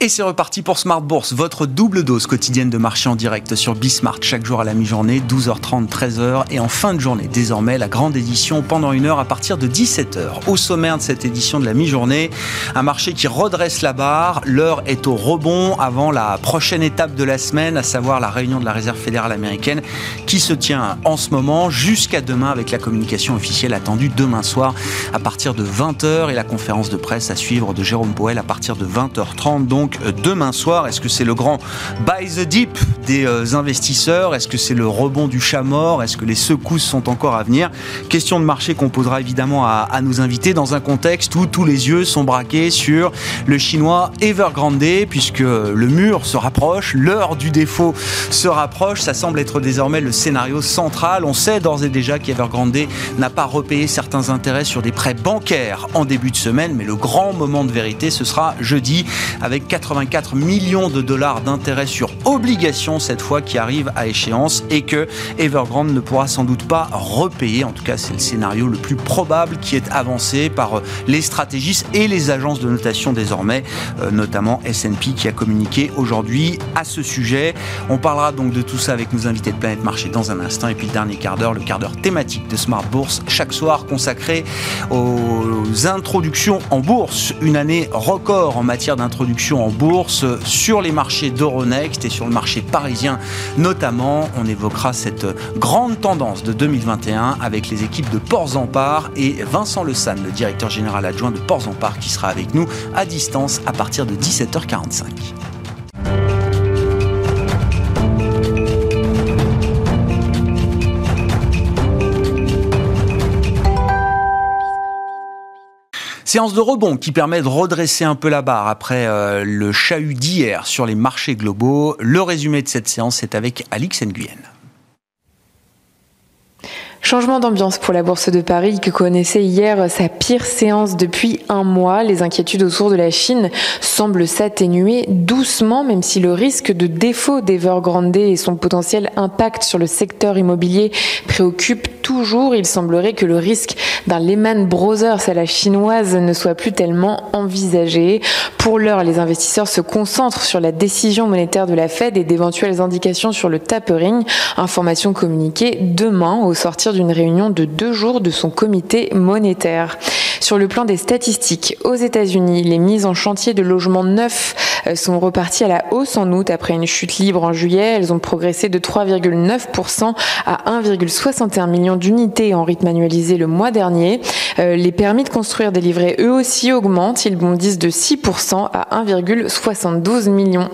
Et c'est reparti pour Smart Bourse, votre double dose quotidienne de marché en direct sur Bismart, chaque jour à la mi-journée, 12h30, 13h, et en fin de journée, désormais, la grande édition pendant une heure à partir de 17h. Au sommaire de cette édition de la mi-journée, un marché qui redresse la barre, l'heure est au rebond avant la prochaine étape de la semaine, à savoir la réunion de la Réserve fédérale américaine, qui se tient en ce moment jusqu'à demain avec la communication officielle attendue demain soir à partir de 20h et la conférence de presse à suivre de Jérôme Powell à partir de 20h30. Donc, euh, demain soir. Est-ce que c'est le grand buy the dip des euh, investisseurs? Est-ce que c'est le rebond du chat mort? Est-ce que les secousses sont encore à venir? Question de marché qu'on posera évidemment à, à, nos invités dans un contexte où tous les yeux sont braqués sur le chinois Evergrande puisque le mur se rapproche, l'heure du défaut se rapproche. Ça semble être désormais le scénario central. On sait d'ores et déjà qu'Evergrande n'a pas repayé certains intérêts sur des prêts bancaires en début de semaine, mais le grand moment de vérité, ce sera jeudi avec 84 millions de dollars d'intérêts sur obligation cette fois qui arrive à échéance et que Evergrande ne pourra sans doute pas repayer. En tout cas, c'est le scénario le plus probable qui est avancé par les stratégistes et les agences de notation désormais, euh, notamment S&P qui a communiqué aujourd'hui à ce sujet. On parlera donc de tout ça avec nos invités de Planète Marché dans un instant et puis le dernier quart d'heure, le quart d'heure thématique de Smart Bourse chaque soir consacré aux introductions en bourse. Une année record en matière d'introduction en bourse, sur les marchés d'Euronext et sur le marché parisien notamment. On évoquera cette grande tendance de 2021 avec les équipes de Ports en Part et Vincent Le San, le directeur général adjoint de Ports en qui sera avec nous à distance à partir de 17h45. Séance de rebond qui permet de redresser un peu la barre après euh, le chahut d'hier sur les marchés globaux. Le résumé de cette séance, est avec Alix Nguyen. Changement d'ambiance pour la Bourse de Paris qui connaissait hier sa pire séance depuis un mois. Les inquiétudes autour de la Chine semblent s'atténuer doucement, même si le risque de défaut d'Evergrande et son potentiel impact sur le secteur immobilier préoccupe toujours. Il semblerait que le risque d'un Lehman Brothers à la chinoise ne soit plus tellement envisagé. Pour l'heure, les investisseurs se concentrent sur la décision monétaire de la Fed et d'éventuelles indications sur le tapering, information communiquée demain au sortir d'une réunion de deux jours de son comité monétaire. Sur le plan des statistiques, aux États-Unis, les mises en chantier de logements neufs euh, sont reparties à la hausse en août après une chute libre en juillet. Elles ont progressé de 3,9% à 1,61 million d'unités en rythme annualisé le mois dernier. Euh, les permis de construire délivrés eux aussi augmentent. Ils bondissent de 6% à 1,72 million.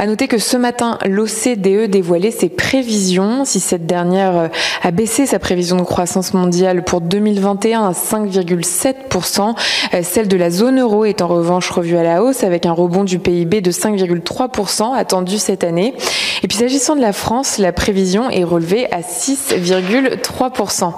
À noter que ce matin, l'OCDE dévoilait ses prévisions. Si cette dernière euh, a baissé sa prévision de croissance mondiale pour 2021 à 5,7%, euh, celle de la zone euro est en revanche revue à la hausse avec un rebond du PIB de 5,3% attendu cette année. Et puis s'agissant de la France, la prévision est relevée à 6,3%.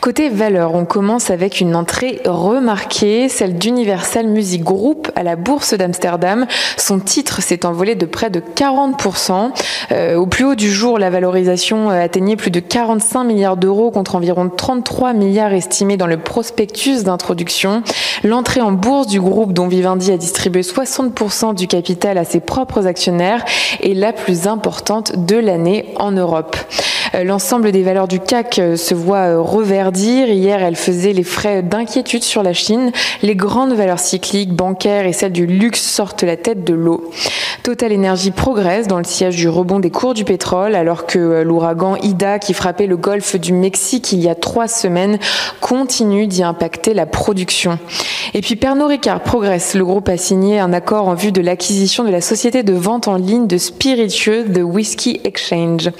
Côté valeur, on commence avec une entrée remarquée, celle d'Universal Music Group à la bourse d'Amsterdam. Son titre s'est envolé de près de 40%. Euh, au plus haut du jour, la valorisation atteignait plus de 45 milliards d'euros contre environ 33 milliards estimés dans le prospectus d'introduction. L'entrée en bourse du groupe dont Vivendi a distribué 60% du capital à ses propres actionnaires est la plus importante de l'année en Europe. Euh, l'ensemble des valeurs du CAC se voit reverdir Hier, elle faisait les frais d'inquiétude sur la Chine. Les grandes valeurs cycliques, bancaires et celles du luxe sortent la tête de l'eau. Total Energy progresse dans le siège du rebond des cours du pétrole, alors que l'ouragan Ida, qui frappait le golfe du Mexique il y a trois semaines, continue d'y impacter la production. Et puis Pernod Ricard progresse. Le groupe a signé un accord en vue de l'acquisition de la société de vente en ligne de spiritueux The Whiskey Exchange.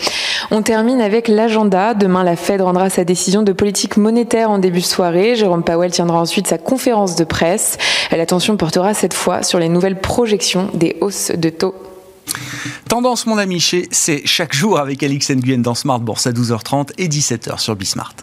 On termine avec l'agenda. Demain, la Fed rendra sa décision de politique monétaire en début de soirée. Jérôme Powell tiendra ensuite sa conférence de presse. L'attention portera cette fois sur les nouvelles projections des hausses de taux. Tendance, mon ami, c'est chaque jour avec Alix Nguyen dans Smart Bourse à 12h30 et 17h sur Bismart.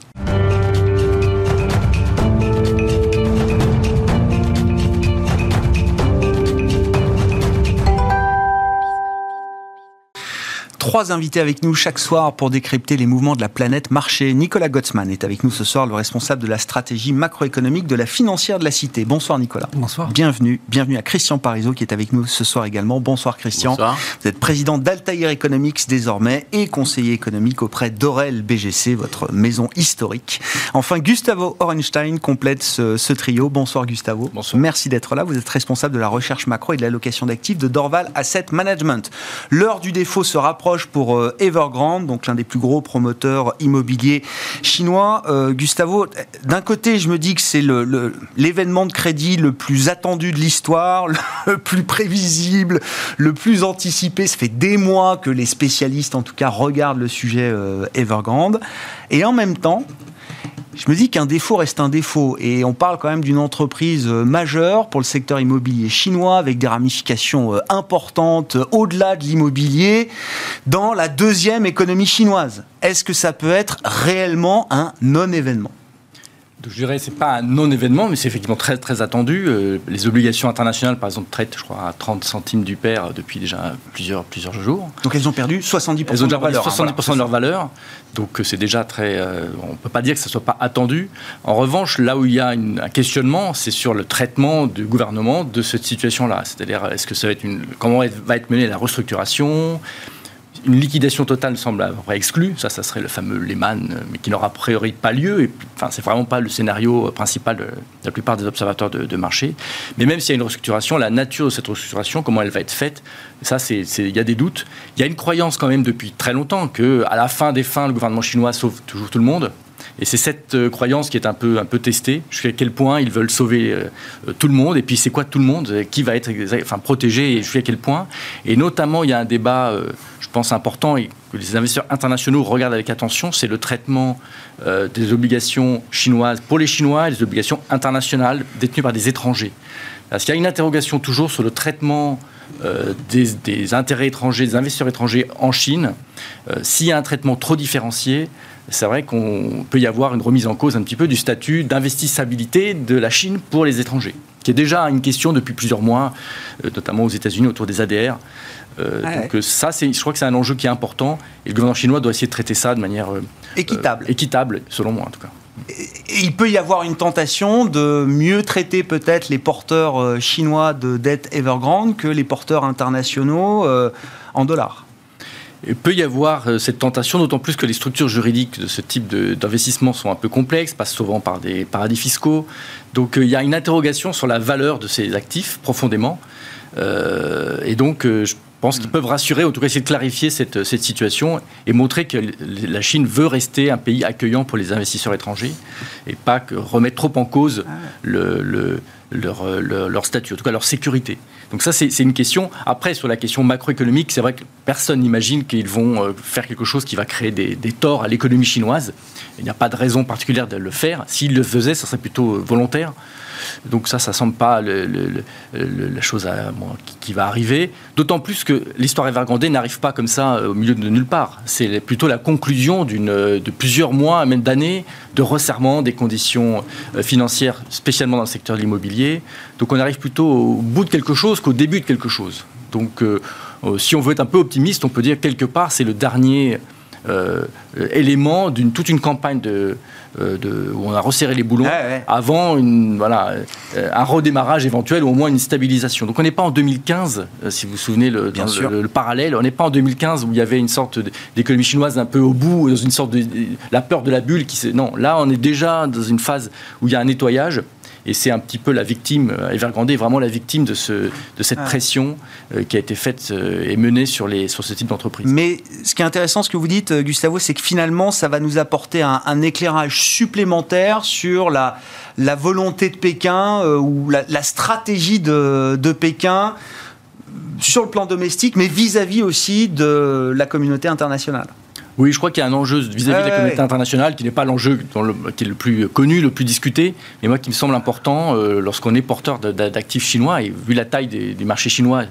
Trois invités avec nous chaque soir pour décrypter les mouvements de la planète marché. Nicolas Gottsman est avec nous ce soir, le responsable de la stratégie macroéconomique de la financière de la Cité. Bonsoir Nicolas. Bonsoir. Bienvenue. Bienvenue à Christian Parizeau qui est avec nous ce soir également. Bonsoir Christian. Bonsoir. Vous êtes président d'Altair Economics désormais et conseiller économique auprès d'Aurel BGC, votre maison historique. Enfin, Gustavo Orenstein complète ce, ce trio. Bonsoir Gustavo. Bonsoir. Merci d'être là. Vous êtes responsable de la recherche macro et de l'allocation d'actifs de Dorval Asset Management. L'heure du défaut se rapproche pour euh, Evergrande, donc l'un des plus gros promoteurs immobiliers chinois. Euh, Gustavo, d'un côté, je me dis que c'est l'événement de crédit le plus attendu de l'histoire, le plus prévisible, le plus anticipé. Ça fait des mois que les spécialistes, en tout cas, regardent le sujet euh, Evergrande. Et en même temps, je me dis qu'un défaut reste un défaut. Et on parle quand même d'une entreprise euh, majeure pour le secteur immobilier chinois, avec des ramifications euh, importantes euh, au-delà de l'immobilier, dans la deuxième économie chinoise. Est-ce que ça peut être réellement un non-événement? Je dirais c'est pas un non-événement, mais c'est effectivement très très attendu. Euh, les obligations internationales, par exemple, traitent, je crois, à 30 centimes du pair depuis déjà plusieurs plusieurs jours. Donc elles ont perdu 70% elles ont de leur valeur. 70% hein, voilà, de leur valeur. Donc c'est déjà très. Euh, on peut pas dire que ça soit pas attendu. En revanche, là où il y a une, un questionnement, c'est sur le traitement du gouvernement de cette situation-là. C'est-à-dire, est-ce que ça va être une, comment va être menée la restructuration? Une liquidation totale semble à peu près exclue. Ça, ça serait le fameux Lehman, mais qui n'aura a priori pas lieu. Et, enfin, c'est vraiment pas le scénario principal de la plupart des observateurs de, de marché. Mais même s'il y a une restructuration, la nature de cette restructuration, comment elle va être faite, ça, il y a des doutes. Il y a une croyance quand même depuis très longtemps que, à la fin des fins, le gouvernement chinois sauve toujours tout le monde. Et c'est cette euh, croyance qui est un peu, un peu testée, jusqu'à quel point ils veulent sauver euh, tout le monde, et puis c'est quoi tout le monde, qui va être enfin, protégé, et jusqu'à quel point. Et notamment, il y a un débat, euh, je pense, important, et que les investisseurs internationaux regardent avec attention, c'est le traitement euh, des obligations chinoises pour les Chinois et des obligations internationales détenues par des étrangers. Parce qu'il y a une interrogation toujours sur le traitement euh, des, intérêts étrangers, des investisseurs étrangers en Chine. Euh, S'il y a un traitement trop différencié, c'est vrai qu'on peut y avoir une remise en cause un petit peu du statut d'investissabilité de la Chine pour les étrangers, qui est déjà une question depuis plusieurs mois, euh, notamment aux États-Unis autour des ADR. Euh, ah donc ouais. ça, je crois que c'est un enjeu qui est important et le gouvernement chinois doit essayer de traiter ça de manière euh, équitable. équitable, selon moi en tout cas. Et il peut y avoir une tentation de mieux traiter peut-être les porteurs euh, chinois de dette Evergrande que les porteurs internationaux en dollars. Il peut y avoir euh, cette tentation, d'autant plus que les structures juridiques de ce type d'investissement sont un peu complexes, passent souvent par des paradis fiscaux. Donc euh, il y a une interrogation sur la valeur de ces actifs profondément. Euh, et donc je pense qu'ils peuvent rassurer, en tout cas essayer de clarifier cette, cette, situation et montrer que la Chine veut rester un pays accueillant pour les investisseurs étrangers et pas que remettre trop en cause le, le, leur, leur, leur, statut, en tout cas leur sécurité. Donc ça, c'est une question. Après, sur la question macroéconomique, c'est vrai que personne n'imagine qu'ils vont euh, faire quelque chose qui va créer des, torts à l'économie chinoise. Il n'y a pas de raison particulière de le faire. S'ils le faisaient, ça serait plutôt euh, volontaire. Donc ça, ça semble pas la chose qui, va arriver. D'autant plus que l'histoire Evergrande n'arrive pas comme ça euh, au milieu de nulle part. C'est plutôt la conclusion de plusieurs mois, même d'années, de resserrement des conditions euh, financières, spécialement dans le secteur de l'immobilier. Donc on arrive plutôt au bout de quelque chose qu'au début de quelque chose. Donc euh, si on veut être un peu optimiste, on peut dire quelque part c'est le dernier euh, élément d'une toute une campagne de, euh, de, où on a resserré les boulons ouais. avant une, voilà, euh, un redémarrage éventuel ou au moins une stabilisation. Donc on n'est pas en 2015, euh, si vous vous souvenez le, dans le, le, le, parallèle, on n'est pas en 2015 où il y avait une sorte d'économie chinoise un peu au bout, dans une sorte de la peur de la bulle. Qui, non, là on est déjà dans une phase où il y a un nettoyage et c'est un petit peu la victime, Evergrande est vraiment la victime de, ce, de cette ah. pression euh, qui a été faite euh, et menée sur, les, sur ce type d'entreprise. Mais ce qui est intéressant, ce que vous dites, Gustavo, c'est que finalement, ça va nous apporter un, un éclairage supplémentaire sur la, la volonté de Pékin euh, ou la, la stratégie de, de, Pékin sur le plan domestique, mais vis-à-vis -vis aussi de la communauté internationale. Oui, je crois qu'il y a un enjeu vis-à-vis -vis de la communauté internationale qui n'est pas l'enjeu qui est le plus connu, le plus discuté, mais moi qui me semble important euh, lorsqu'on est porteur d'actifs chinois, et vu la taille des, des marchés chinois,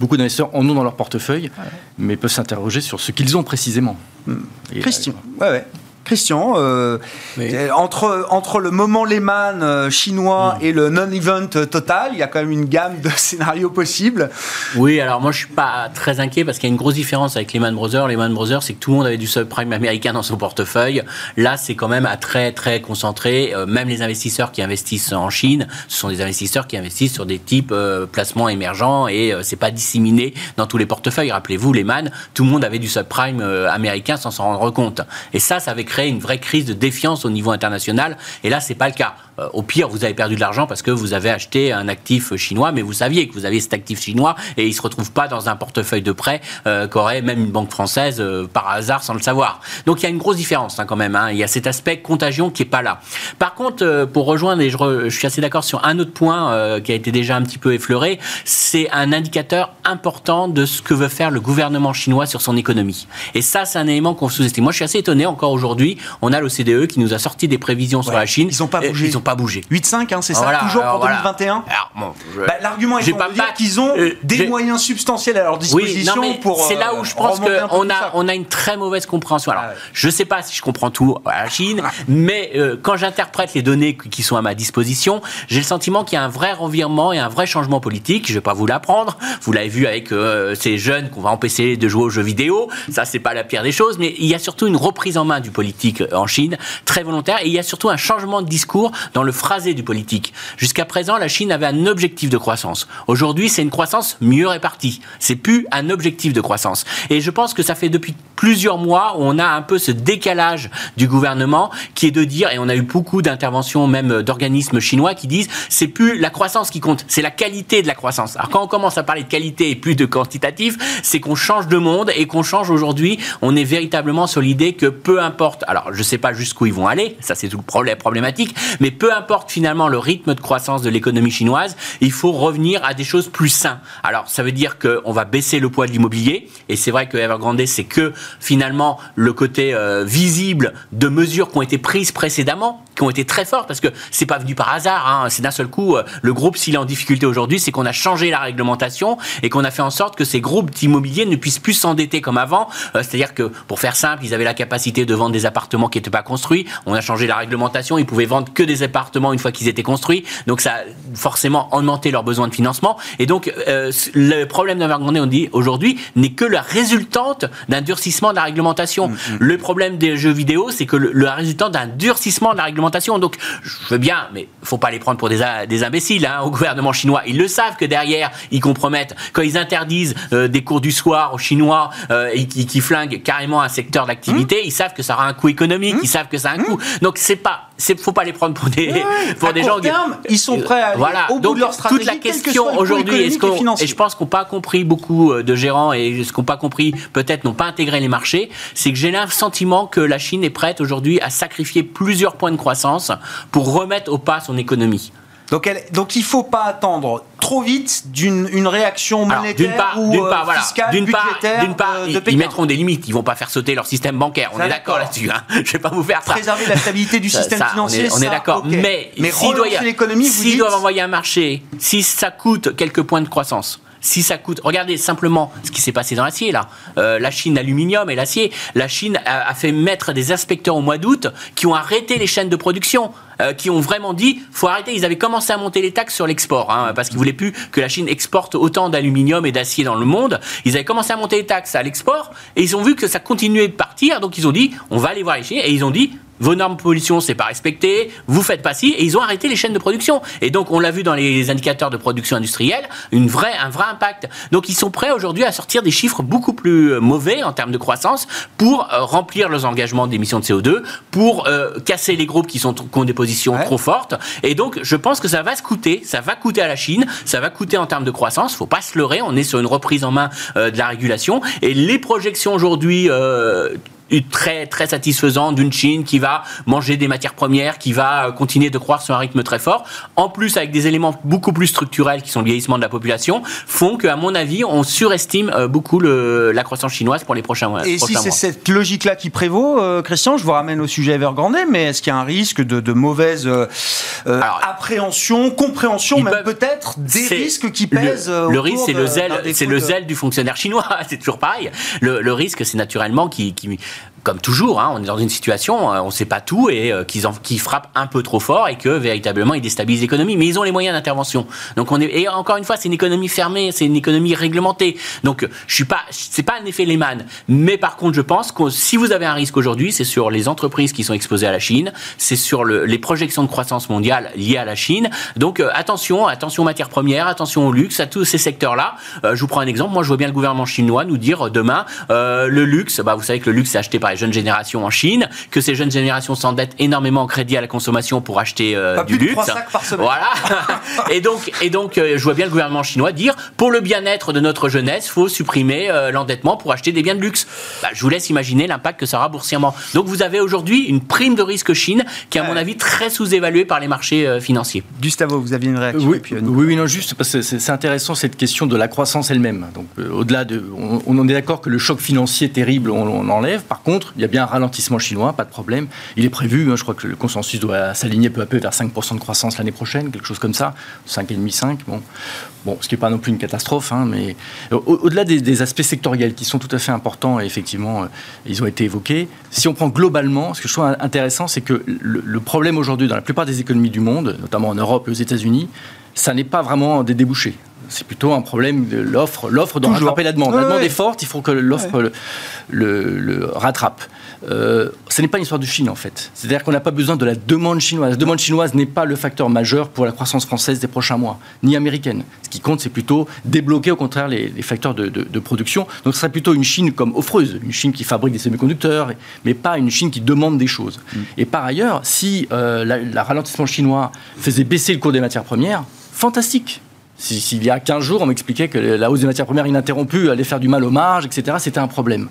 beaucoup d'investisseurs en ont dans leur portefeuille, ouais. mais peuvent s'interroger sur ce qu'ils ont précisément. Mmh. Christian, euh, ouais, ouais. Christian, euh, euh, entre, entre le moment Lehman euh, chinois hmm. et le non-event total, il y a quand même une gamme de scénarios possibles. Oui, alors moi je suis pas très inquiet parce qu'il y a une grosse différence avec Lehman Brothers. Lehman Brothers, c'est que tout le monde avait du subprime américain dans son portefeuille. Là, c'est quand même à très très concentré. même les investisseurs qui investissent en Chine, ce sont des investisseurs qui investissent sur des types placements émergents et c'est pas disséminé dans tous les portefeuilles. Rappelez-vous, Lehman, tout le monde avait du subprime américain sans s'en rendre compte. Et ça, ça avait créé une vraie crise de défiance au niveau international. Et là, c'est pas le cas. Euh, au pire, vous avez perdu de l'argent parce que vous avez acheté un actif chinois, mais vous saviez que vous aviez cet actif chinois et il se retrouve pas dans un portefeuille de prêt euh, qu'aurait même une banque française euh, par hasard sans le savoir. Donc il y a une grosse différence hein, quand même. Hein. Il y a cet aspect contagion qui est pas là. Par contre, pour rejoindre, et je, je, suis assez d'accord sur un autre point qui a été déjà un petit peu effleuré, c'est un indicateur important de ce que veut faire le gouvernement chinois sur son économie. Et ça, c'est un élément qu'on sous-estime. Moi, je suis assez étonné encore aujourd'hui. On a l'OCDE qui nous a sorti des prévisions sur la Chine. Ils n'ont pas bougé pas bougé. 8,5, hein, c'est ça, toujours pour 2021 bah, L'argument est de dire qu'ils ont euh, des moyens substantiels à leur disposition oui, pour. C'est là où je euh, pense qu'on a, on a une très mauvaise compréhension. Alors, ah je ne sais pas si je comprends tout à la Chine, mais euh, quand j'interprète les données qui sont à ma disposition, j'ai le sentiment qu'il y a un vrai revirement et un vrai changement politique. Je ne vais pas vous l'apprendre. Vous l'avez vu avec ces jeunes qu'on va empêcher de jouer aux jeux vidéo. Ça, c'est pas la pire des choses, mais il y a surtout une reprise en main du politique en Chine, très volontaire, et il y a surtout un changement de discours dans le phrasé du politique. Jusqu'à présent, la Chine avait un objectif de croissance. Aujourd'hui, c'est une croissance mieux répartie. C'est plus un objectif de croissance. Et je pense que ça fait depuis plusieurs mois où on a un peu ce décalage du gouvernement qui est de dire, et on a eu beaucoup d'interventions même d'organismes chinois qui disent, c'est plus la croissance qui compte, c'est la qualité de la croissance. Alors quand on commence à parler de qualité et plus de quantitatif, c'est qu'on change de monde et qu'on change aujourd'hui, on est véritablement sur l'idée que peu importe, alors je sais pas jusqu'où ils vont aller, ça c'est tout le problème problématique, mais peu importe finalement le rythme de croissance de l'économie chinoise, il faut revenir à des choses plus saines. Alors ça veut dire qu'on va baisser le poids de l'immobilier, et c'est vrai que Evergrande c'est que finalement le côté euh, visible de mesures qui ont été prises précédemment, qui ont été très fortes, parce que c'est pas venu par hasard. Hein. C'est d'un seul coup, euh, le groupe, s'il est en difficulté aujourd'hui, c'est qu'on a changé la réglementation et qu'on a fait en sorte que ces groupes immobiliers ne puissent plus s'endetter comme avant. Euh, c'est-à-dire que, pour faire simple, ils avaient la capacité de vendre des appartements qui n'étaient pas construits. On a changé la réglementation, ils pouvaient vendre que des appartements une fois qu'ils étaient construits. Donc ça a forcément augmenté leurs besoins de financement. Et donc, le problème d'Evergrande, on dit aujourd'hui, n'est que la résultante d'un durcissement de la réglementation. Mm, mm. Le problème des jeux vidéo, c'est que le, résultat d'un durcissement de la réglementation. Donc, je veux bien, mais faut pas les prendre pour des, des imbéciles hein, au gouvernement chinois. Ils le savent que derrière, ils compromettent. Quand ils interdisent euh, des cours du soir aux Chinois euh, et qui, flinguent carrément un secteur d'activité, mm. ils savent que ça aura un coût économique, ils savent que ça a un coût. Donc, c'est pas, c'est faut pas les prendre pour des, pour des gens. Terme, ils sont prêts à aller voilà. au bout de leur stratégie. Toute la question aujourd'hui, est-ce qu'on, et je pense qu'on n'a pas compris beaucoup euh, de gérants et ce qu'on n'a pas compris, peut-être n'ont pas intégré les marché, c'est que j'ai le sentiment que la Chine est prête aujourd'hui à sacrifier plusieurs points de croissance pour remettre au pas son économie. Donc, elle, donc il ne faut pas attendre trop vite d'une une réaction monétaire ou euh, fiscale, budgétaire D'une part, ils, mettront des limites. Ils vont pas faire sauter leur système bancaire. On est d'accord là-dessus. Hein. Je vais pas vous faire ça. Préserver la stabilité du système financier. On est, d'accord. Mais, mais s'ils doivent, doivent envoyer un marché, si ça coûte quelques points de croissance, si ça coûte, regardez simplement ce qui s'est passé dans l'acier là. Euh, la Chine, l'aluminium et l'acier. La Chine a, fait mettre des inspecteurs au mois d'août qui ont arrêté les chaînes de production. Euh, qui ont vraiment dit faut arrêter. Ils avaient commencé à monter les taxes sur l'export hein, parce qu'ils voulaient plus que la Chine exporte autant d'aluminium et d'acier dans le monde. Ils avaient commencé à monter les taxes à l'export et ils ont vu que ça continuait de partir. Donc ils ont dit on va aller voir les Chinois et ils ont dit vos normes de pollution, c'est pas respecté, vous faites pas ci, et ils ont arrêté les chaînes de production. Et donc, on l'a vu dans les indicateurs de production industrielle, une vraie, un vrai impact. Donc, ils sont prêts aujourd'hui à sortir des chiffres beaucoup plus euh, mauvais en termes de croissance pour euh, remplir leurs engagements d'émissions de CO2, pour euh, casser les groupes qui, sont, qui ont des positions trop fortes. Et donc, je pense que ça va se coûter, ça va coûter à la Chine, ça va coûter en termes de croissance. Faut pas se leurrer, on est sur une reprise en main de la régulation. Et les projections aujourd'hui très très satisfaisant d'une Chine qui va manger des matières premières, qui va euh, continuer de croître sur un rythme très fort, en plus avec des éléments beaucoup plus structurels qui sont le vieillissement de la population, font qu'à mon avis, on surestime euh, beaucoup le, la croissance chinoise pour les prochains mois. Et si c'est cette logique-là qui prévaut, euh, Christian, je vous ramène au sujet Evergrande, mais est-ce qu'il y a un risque de, de mauvaise appréhension, compréhension, même peut-être des risques qui pèsent Le, le risque, c'est le zèle, c'est le zèle du fonctionnaire chinois. c'est toujours pareil. Le, le risque, c'est naturellement qui, qui comme toujours, hein, on est dans une situation, on ne sait pas tout et qu'ils frappent un peu trop fort et que véritablement ils déstabilisent l'économie. Mais ils ont les moyens d'intervention. Donc on est et encore une fois, c'est une économie fermée, c'est une économie réglementée. Donc je suis pas, c'est pas un effet Lehman. Mais par contre, je pense que si vous avez un risque aujourd'hui, c'est sur les entreprises qui sont exposées à la Chine, c'est sur les projections de croissance mondiale liées à la Chine. Donc attention, attention aux matières premières, attention au luxe, à tous ces secteurs-là. je vous prends un exemple. Moi, je vois bien le gouvernement chinois nous dire demain le luxe. Bah, vous savez que le luxe est acheté par les jeunes générations en Chine, que ces jeunes générations s'endettent énormément en crédit à la consommation pour acheter euh, du luxe. Voilà. et donc, et donc euh, je vois bien le gouvernement chinois dire pour le bien-être de notre jeunesse, faut supprimer euh, l'endettement pour acheter des biens de luxe. Bah, je vous laisse imaginer l'impact que ça aura boursièrement. Donc vous avez aujourd'hui une prime de risque Chine qui est à mon avis très sous-évaluée par les marchés financiers. Gustavo, vous aviez une réaction Oui, oui, non, juste parce que c'est intéressant cette question de la croissance elle-même. Donc au-delà de, on, on, est d'accord que le choc financier terrible, on, on enlève. Par contre, il y a bien un ralentissement chinois, pas de problème. Il est prévu, hein, je crois que le consensus doit s'aligner peu à peu vers 5% de croissance l'année prochaine, quelque chose comme ça, 5,5, 5. Bon, bon ce qui n'est pas non plus une catastrophe, hein, mais au-delà des, aspects sectoriels qui sont tout à fait importants, et effectivement, euh, ils ont été évoqués, si on prend globalement, ce que je trouve intéressant, c'est que le, problème aujourd'hui dans la plupart des économies du monde, notamment en Europe et aux États-Unis, ça n'est pas vraiment des débouchés c'est plutôt un problème de l'offre. L'offre doit rattraper la demande. la demande est forte, il faut que l'offre le, rattrape. Euh, ce n'est pas une histoire de Chine en fait. C'est-à-dire qu'on n'a pas besoin de la demande chinoise. La demande chinoise n'est pas le facteur majeur pour la croissance française des prochains mois, ni américaine. Ce qui compte, c'est plutôt débloquer au contraire les, facteurs de, production. Donc ce serait plutôt une Chine comme offreuse, une Chine qui fabrique des semi-conducteurs, mais pas une Chine qui demande des choses. Mm. Et par ailleurs, si euh, le ralentissement chinois faisait baisser le cours des matières premières, fantastique. S'il y a 15 jours, on m'expliquait que la hausse des matières premières ininterrompue allait faire du mal aux marges, etc., c'était un problème.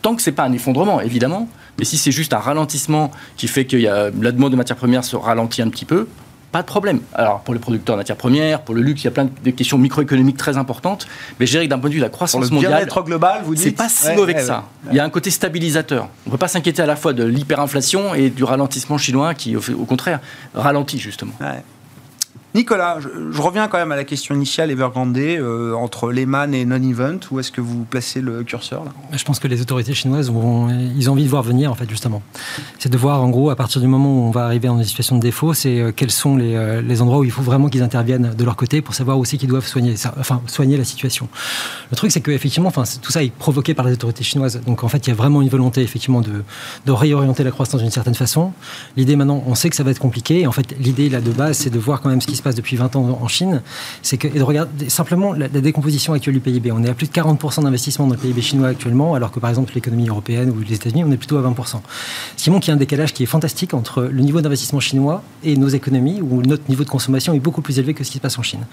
Tant que ce n'est pas un effondrement, évidemment, mais si c'est juste un ralentissement qui fait que la demande de matières premières se ralentit un petit peu, pas de problème. Alors, pour les producteurs de matières premières, pour le luxe, il y a plein de questions microéconomiques très importantes. Mais je dirais que d'un point de vue de la croissance pour le mondiale. global, vous dites C'est pas si mauvais que ça. Il y a un côté stabilisateur. On ne peut pas s'inquiéter à la fois de l'hyperinflation et du ralentissement chinois qui, au contraire, ralentit justement. Nicolas, je, reviens quand même à la question initiale Evergrande, euh, entre Lehman et non-event. Où est-ce que vous placez le curseur là Je pense que les autorités chinoises ils ont envie de voir venir, en fait, justement. C'est de voir, en gros, à partir du moment où on va arriver dans une situation de défaut, c'est euh, quels sont les, euh, les, endroits où il faut vraiment qu'ils interviennent de leur côté pour savoir c'est qu'ils doivent soigner, enfin, soigner la situation. Le truc, c'est qu'effectivement, tout ça est provoqué par les autorités chinoises. Donc, en fait, il y a vraiment une volonté, effectivement, de, de réorienter la croissance d'une certaine façon. L'idée, maintenant, on sait que ça va être compliqué. En fait, l'idée, là, de base, c'est de voir quand même ce qui se passe depuis 20 ans en Chine, c'est que, et de regarder simplement la, décomposition actuelle du PIB. On est à plus de 40% d'investissement dans le PIB chinois actuellement, alors que par exemple l'économie européenne ou les États-Unis, on est plutôt à 20%. Ce qui montre qu'il y a un décalage qui est fantastique entre le niveau d'investissement chinois et nos économies, où notre niveau de consommation est beaucoup plus élevé que ce qui se passe en Chine.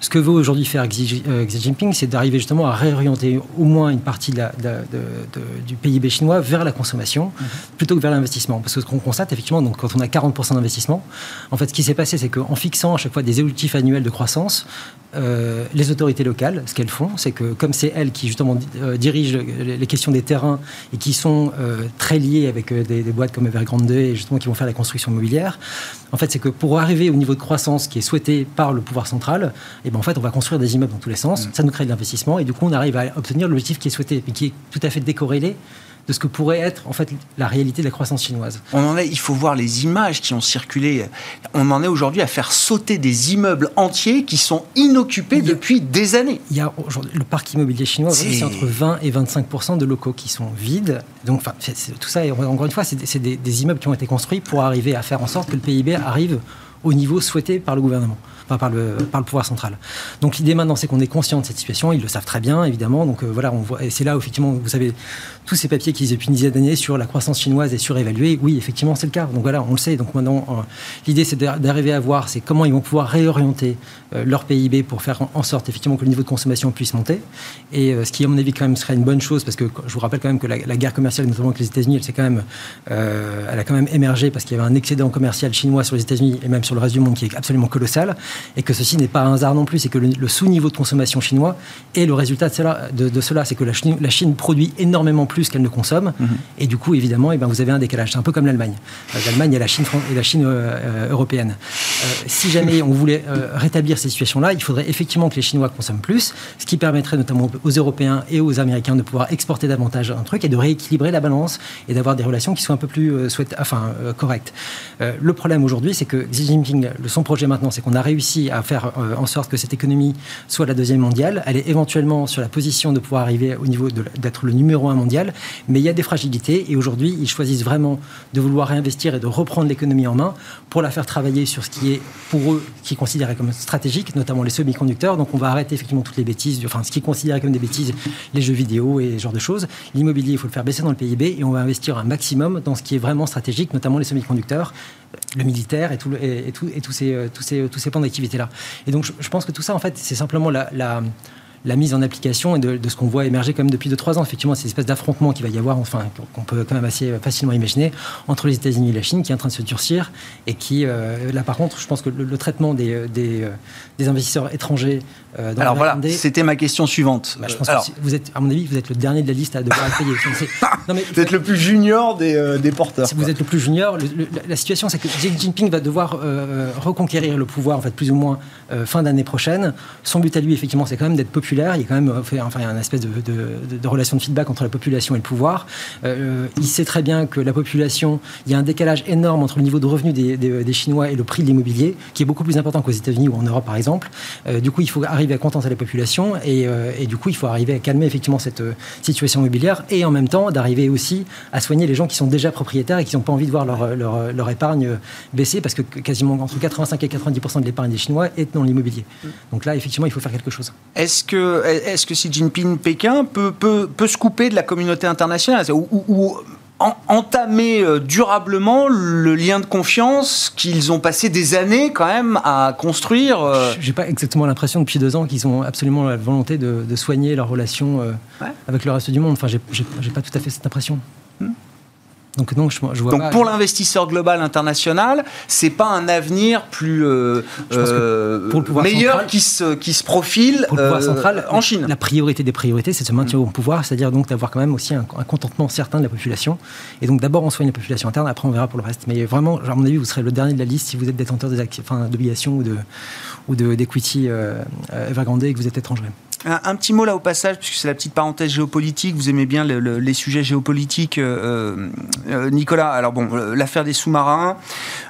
Ce que veut aujourd'hui faire Xi, euh, Jinping, c'est d'arriver justement à réorienter au moins une partie de du PIB chinois vers la consommation, mhm. plutôt que vers l'investissement. Parce que ce qu'on constate, effectivement, donc, quand on a 40% d'investissement, en fait, ce qui s'est passé, c'est qu'en fixant à chaque fois des objectifs annuels de croissance, euh, les autorités locales, ce qu'elles font, c'est que comme c'est elles qui justement euh, dirigent les questions des terrains et qui sont euh, très liées avec des, boîtes comme Evergrande et justement qui vont faire la construction immobilière, en fait, c'est que pour arriver au niveau de croissance qui est souhaité par le pouvoir central, et eh ben en fait, on va construire des immeubles dans tous les sens. Mmh. Ça nous crée de l'investissement et du coup, on arrive à obtenir l'objectif qui est souhaité, mais qui est tout à fait décorrélé de ce que pourrait être en fait la réalité de la croissance chinoise. On en est, il faut voir les images qui ont circulé. On en est aujourd'hui à faire sauter des immeubles entiers qui sont inoccupés depuis des années. Il y a aujourd'hui le parc immobilier chinois, c'est entre 20 et 25% de locaux qui sont vides. Donc, enfin, tout ça, encore une fois, c'est des, des immeubles qui ont été construits pour arriver à faire en sorte que le PIB arrive au niveau souhaité par le gouvernement le, par le pouvoir central. Donc l'idée maintenant, c'est qu'on est conscient de cette situation. Ils le savent très bien, évidemment. Donc euh, voilà, on voit, et c'est là effectivement, vous savez, tous ces papiers qu'ils depuis une dizaine d'années sur la croissance chinoise est surévaluée. Oui, effectivement, c'est le cas. Donc voilà, on le sait. Donc maintenant, euh, l'idée, c'est d'arriver à voir, c'est comment ils vont pouvoir réorienter euh, leur PIB pour faire en sorte effectivement que le niveau de consommation puisse monter. Et ce qui, à mon avis, quand même serait une bonne chose, parce que je vous rappelle quand même que la, guerre commerciale, notamment avec les États-Unis, elle, quand même, elle a quand même émergé parce qu'il y avait un excédent commercial chinois sur les États-Unis et même sur le reste du monde qui est absolument colossal. Et que ceci n'est pas un hasard non plus, c'est que le, sous-niveau de consommation chinois est le résultat de cela, de, cela c'est que la Chine, la Chine, produit énormément plus qu'elle ne consomme, mhm. et du coup, évidemment, et eh ben, vous avez un décalage. C'est un peu comme l'Allemagne. Euh, L'Allemagne et la Chine, et la Chine euh, européenne. si jamais on voulait rétablir ces situations-là, il faudrait effectivement que les Chinois consomment plus, ce qui permettrait notamment aux Européens et aux Américains de pouvoir exporter davantage un truc et de rééquilibrer la balance et d'avoir des relations qui soient un peu plus enfin, correctes. le problème aujourd'hui, c'est que Xi Jinping, son projet maintenant, c'est qu'on a réussi à faire euh, en sorte que cette économie soit la deuxième mondiale. Elle est éventuellement sur la position de pouvoir arriver au niveau d'être le numéro un mondial, mais il y a des fragilités et aujourd'hui, ils choisissent vraiment de vouloir réinvestir et de reprendre l'économie en main pour la faire travailler sur ce qui est pour eux, qui est considéré comme stratégique, notamment les semi-conducteurs. Donc on va arrêter effectivement toutes les bêtises, enfin ce qui est considéré comme des bêtises, les jeux vidéo et ce genre de choses. L'immobilier, il faut le faire baisser dans le PIB et on va investir un maximum dans ce qui est vraiment stratégique, notamment les semi-conducteurs le militaire et, tout, et, tout, et tous, ces, euh, tous, ces, tous ces plans d'activité-là. Et donc, je, pense que tout ça, en fait, c'est simplement la, la, mise en application et de, ce qu'on voit émerger quand même depuis 2-3 ans. Effectivement, c'est espèce d'affrontement qui va y avoir, enfin, qu'on peut quand même assez facilement imaginer, entre les États-Unis et la Chine, qui est en train de se durcir et qui, euh, là, par contre, je pense que le, traitement des, des, euh, des investisseurs étrangers euh, Alors voilà, c'était ma question suivante. Bah, je pense que vous êtes, à mon avis, vous êtes le dernier de la liste à devoir payer. non, mais, vous êtes le plus junior des, euh, des porteurs. Si vous êtes le plus junior, la situation c'est que Xi Jinping va devoir euh, reconquérir le pouvoir, en fait, plus ou moins fin d'année prochaine. Son but à lui, effectivement, c'est quand même d'être populaire. Il y a quand même enfin, il y a une espèce de, de, relation de feedback entre la population et le pouvoir. il sait très bien que la population, il y a un décalage énorme entre le niveau de revenu des, des, Chinois et le prix de l'immobilier, qui est beaucoup plus important qu'aux États-Unis ou en Europe, par exemple. Du coup, il faut arriver à contenter la population euh, et, du coup il faut arriver à calmer effectivement cette euh, situation immobilière et en même temps d'arriver aussi à soigner les gens qui sont déjà propriétaires et qui n'ont pas envie de voir leur, leur, leur, épargne baisser parce que quasiment entre 85 et 90% de l'épargne des Chinois est dans l'immobilier. Donc là effectivement il faut faire quelque chose. Est-ce que, est que Xi Jinping, Pékin peut, peut, peut, se couper de la communauté internationale? Ou entamer euh, durablement le lien de confiance qu'ils ont passé des années quand même à construire euh. J'ai pas exactement l'impression depuis deux ans qu'ils ont absolument la volonté de, soigner leur relation euh, avec le reste du monde. Enfin, j'ai pas tout à fait cette impression. Donc non, je, vois Donc pour l'investisseur global international, c'est pas un avenir plus euh, euh, meilleur qui se qui se profile pour le pouvoir euh, central en Chine. La priorité des priorités, c'est de se maintenir au pouvoir, c'est-à-dire donc d'avoir quand même aussi un, contentement certain de la population. Et donc d'abord on soigne la population interne, après on verra pour le reste. Mais vraiment, à mon avis, vous serez le dernier de la liste si vous êtes détenteur enfin, d'obligations ou de ou d'equity euh, Evergrande et que vous êtes étranger. Un, petit mot là au passage, puisque c'est la petite parenthèse géopolitique. Vous aimez bien les sujets géopolitiques, euh, euh, Nicolas. Alors bon, l'affaire des sous-marins.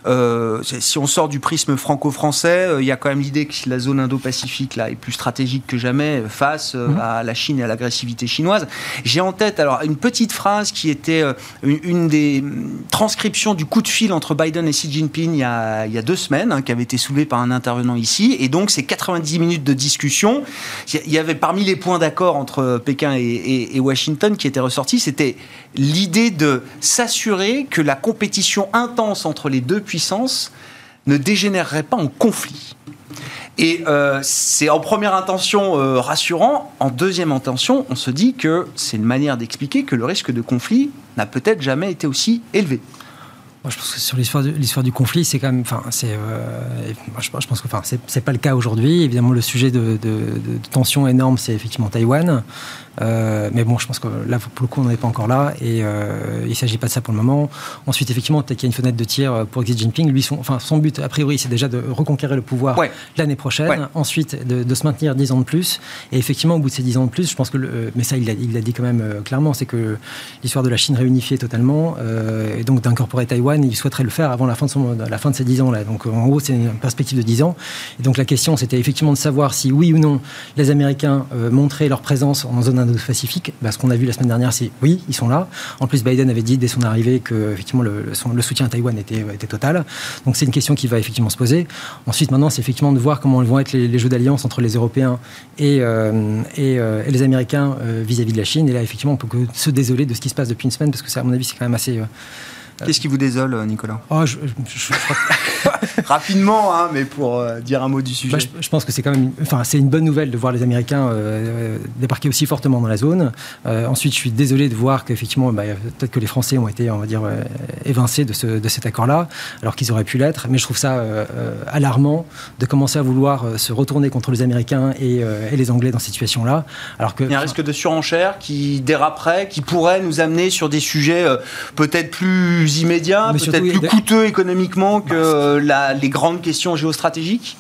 Euh, si on sort du prisme franco-français, il y a quand même l'idée que la zone Indo-Pacifique là est plus stratégique que jamais face mhm. à la Chine et à l'agressivité chinoise. J'ai en tête alors une petite phrase qui était une, des transcriptions du coup de fil entre Biden et Xi Jinping il y a, il y a deux semaines, hein, qui avait été soulevée par un intervenant ici. Et donc c'est 90 minutes de discussion. Il y y avait parmi les points d'accord entre Pékin et, Washington qui étaient ressortis, c'était l'idée de s'assurer que la compétition intense entre les deux puissances ne dégénérerait pas en conflit. Et euh, c'est en première intention euh, rassurant. En deuxième intention, on se dit que c'est une manière d'expliquer que le risque de conflit n'a peut-être jamais été aussi élevé je pense que sur l'histoire du, l'histoire du conflit, c'est quand même, enfin, c'est, euh, je, pense que, enfin, c'est, pas le cas aujourd'hui. Évidemment, le sujet de, de, de tension énorme, c'est effectivement Taïwan. Euh, mais bon, je pense que là, pour le coup, on n'en est pas encore là et euh, il ne s'agit pas de ça pour le moment. Ensuite, effectivement, peut-être qu'il y a une fenêtre de tir pour Xi Jinping. Lui, son, enfin, son but, a priori, c'est déjà de reconquérir le pouvoir l'année prochaine. Ensuite, de, se maintenir 10 ans de plus. Et effectivement, au bout de ces 10 ans de plus, je pense que, le, mais ça, il l'a dit quand même euh, clairement, c'est que l'histoire de la Chine réunifiée totalement et donc d'incorporer Taïwan, il souhaiterait le faire avant la fin de, son, la fin de ces 10 ans-là. Donc, en gros, c'est une perspective de 10 ans. Et donc, la question, c'était effectivement de savoir si, oui ou non, les Américains montraient leur présence en zone pacifique bah, Ce qu'on a vu la semaine dernière, c'est oui, ils sont là. En plus, Biden avait dit dès son arrivée que effectivement le, soutien à Taïwan était, était total. Donc c'est une question qui va effectivement se poser. Ensuite, maintenant, c'est effectivement de voir comment vont être les, jeux d'alliance entre les Européens et, euh, euh, et, les Américains euh, vis-à-vis de la Chine. Et là, effectivement, on peut que se désoler de ce qui se passe depuis une semaine parce que, ça, à mon avis, c'est quand même assez Qu'est-ce qui vous désole, Nicolas oh, Rapidement, hein, mais pour dire un mot du sujet. Bah, je, pense que c'est quand même, enfin, c'est une bonne nouvelle de voir les Américains débarquer aussi fortement dans la zone. ensuite, je suis désolé de voir qu'effectivement, bah, peut-être que les Français ont été, on va dire, évincés de, ce, de cet accord-là, alors qu'ils auraient pu l'être. Mais je trouve ça alarmant de commencer à vouloir se retourner contre les Américains et, et les Anglais dans cette situation-là. Alors que, Il y a un risque de surenchère qui déraperait, qui pourrait nous amener sur des sujets euh, peut-être plus immédiats, peut-être plus coûteux économiquement que les grandes questions géostratégiques?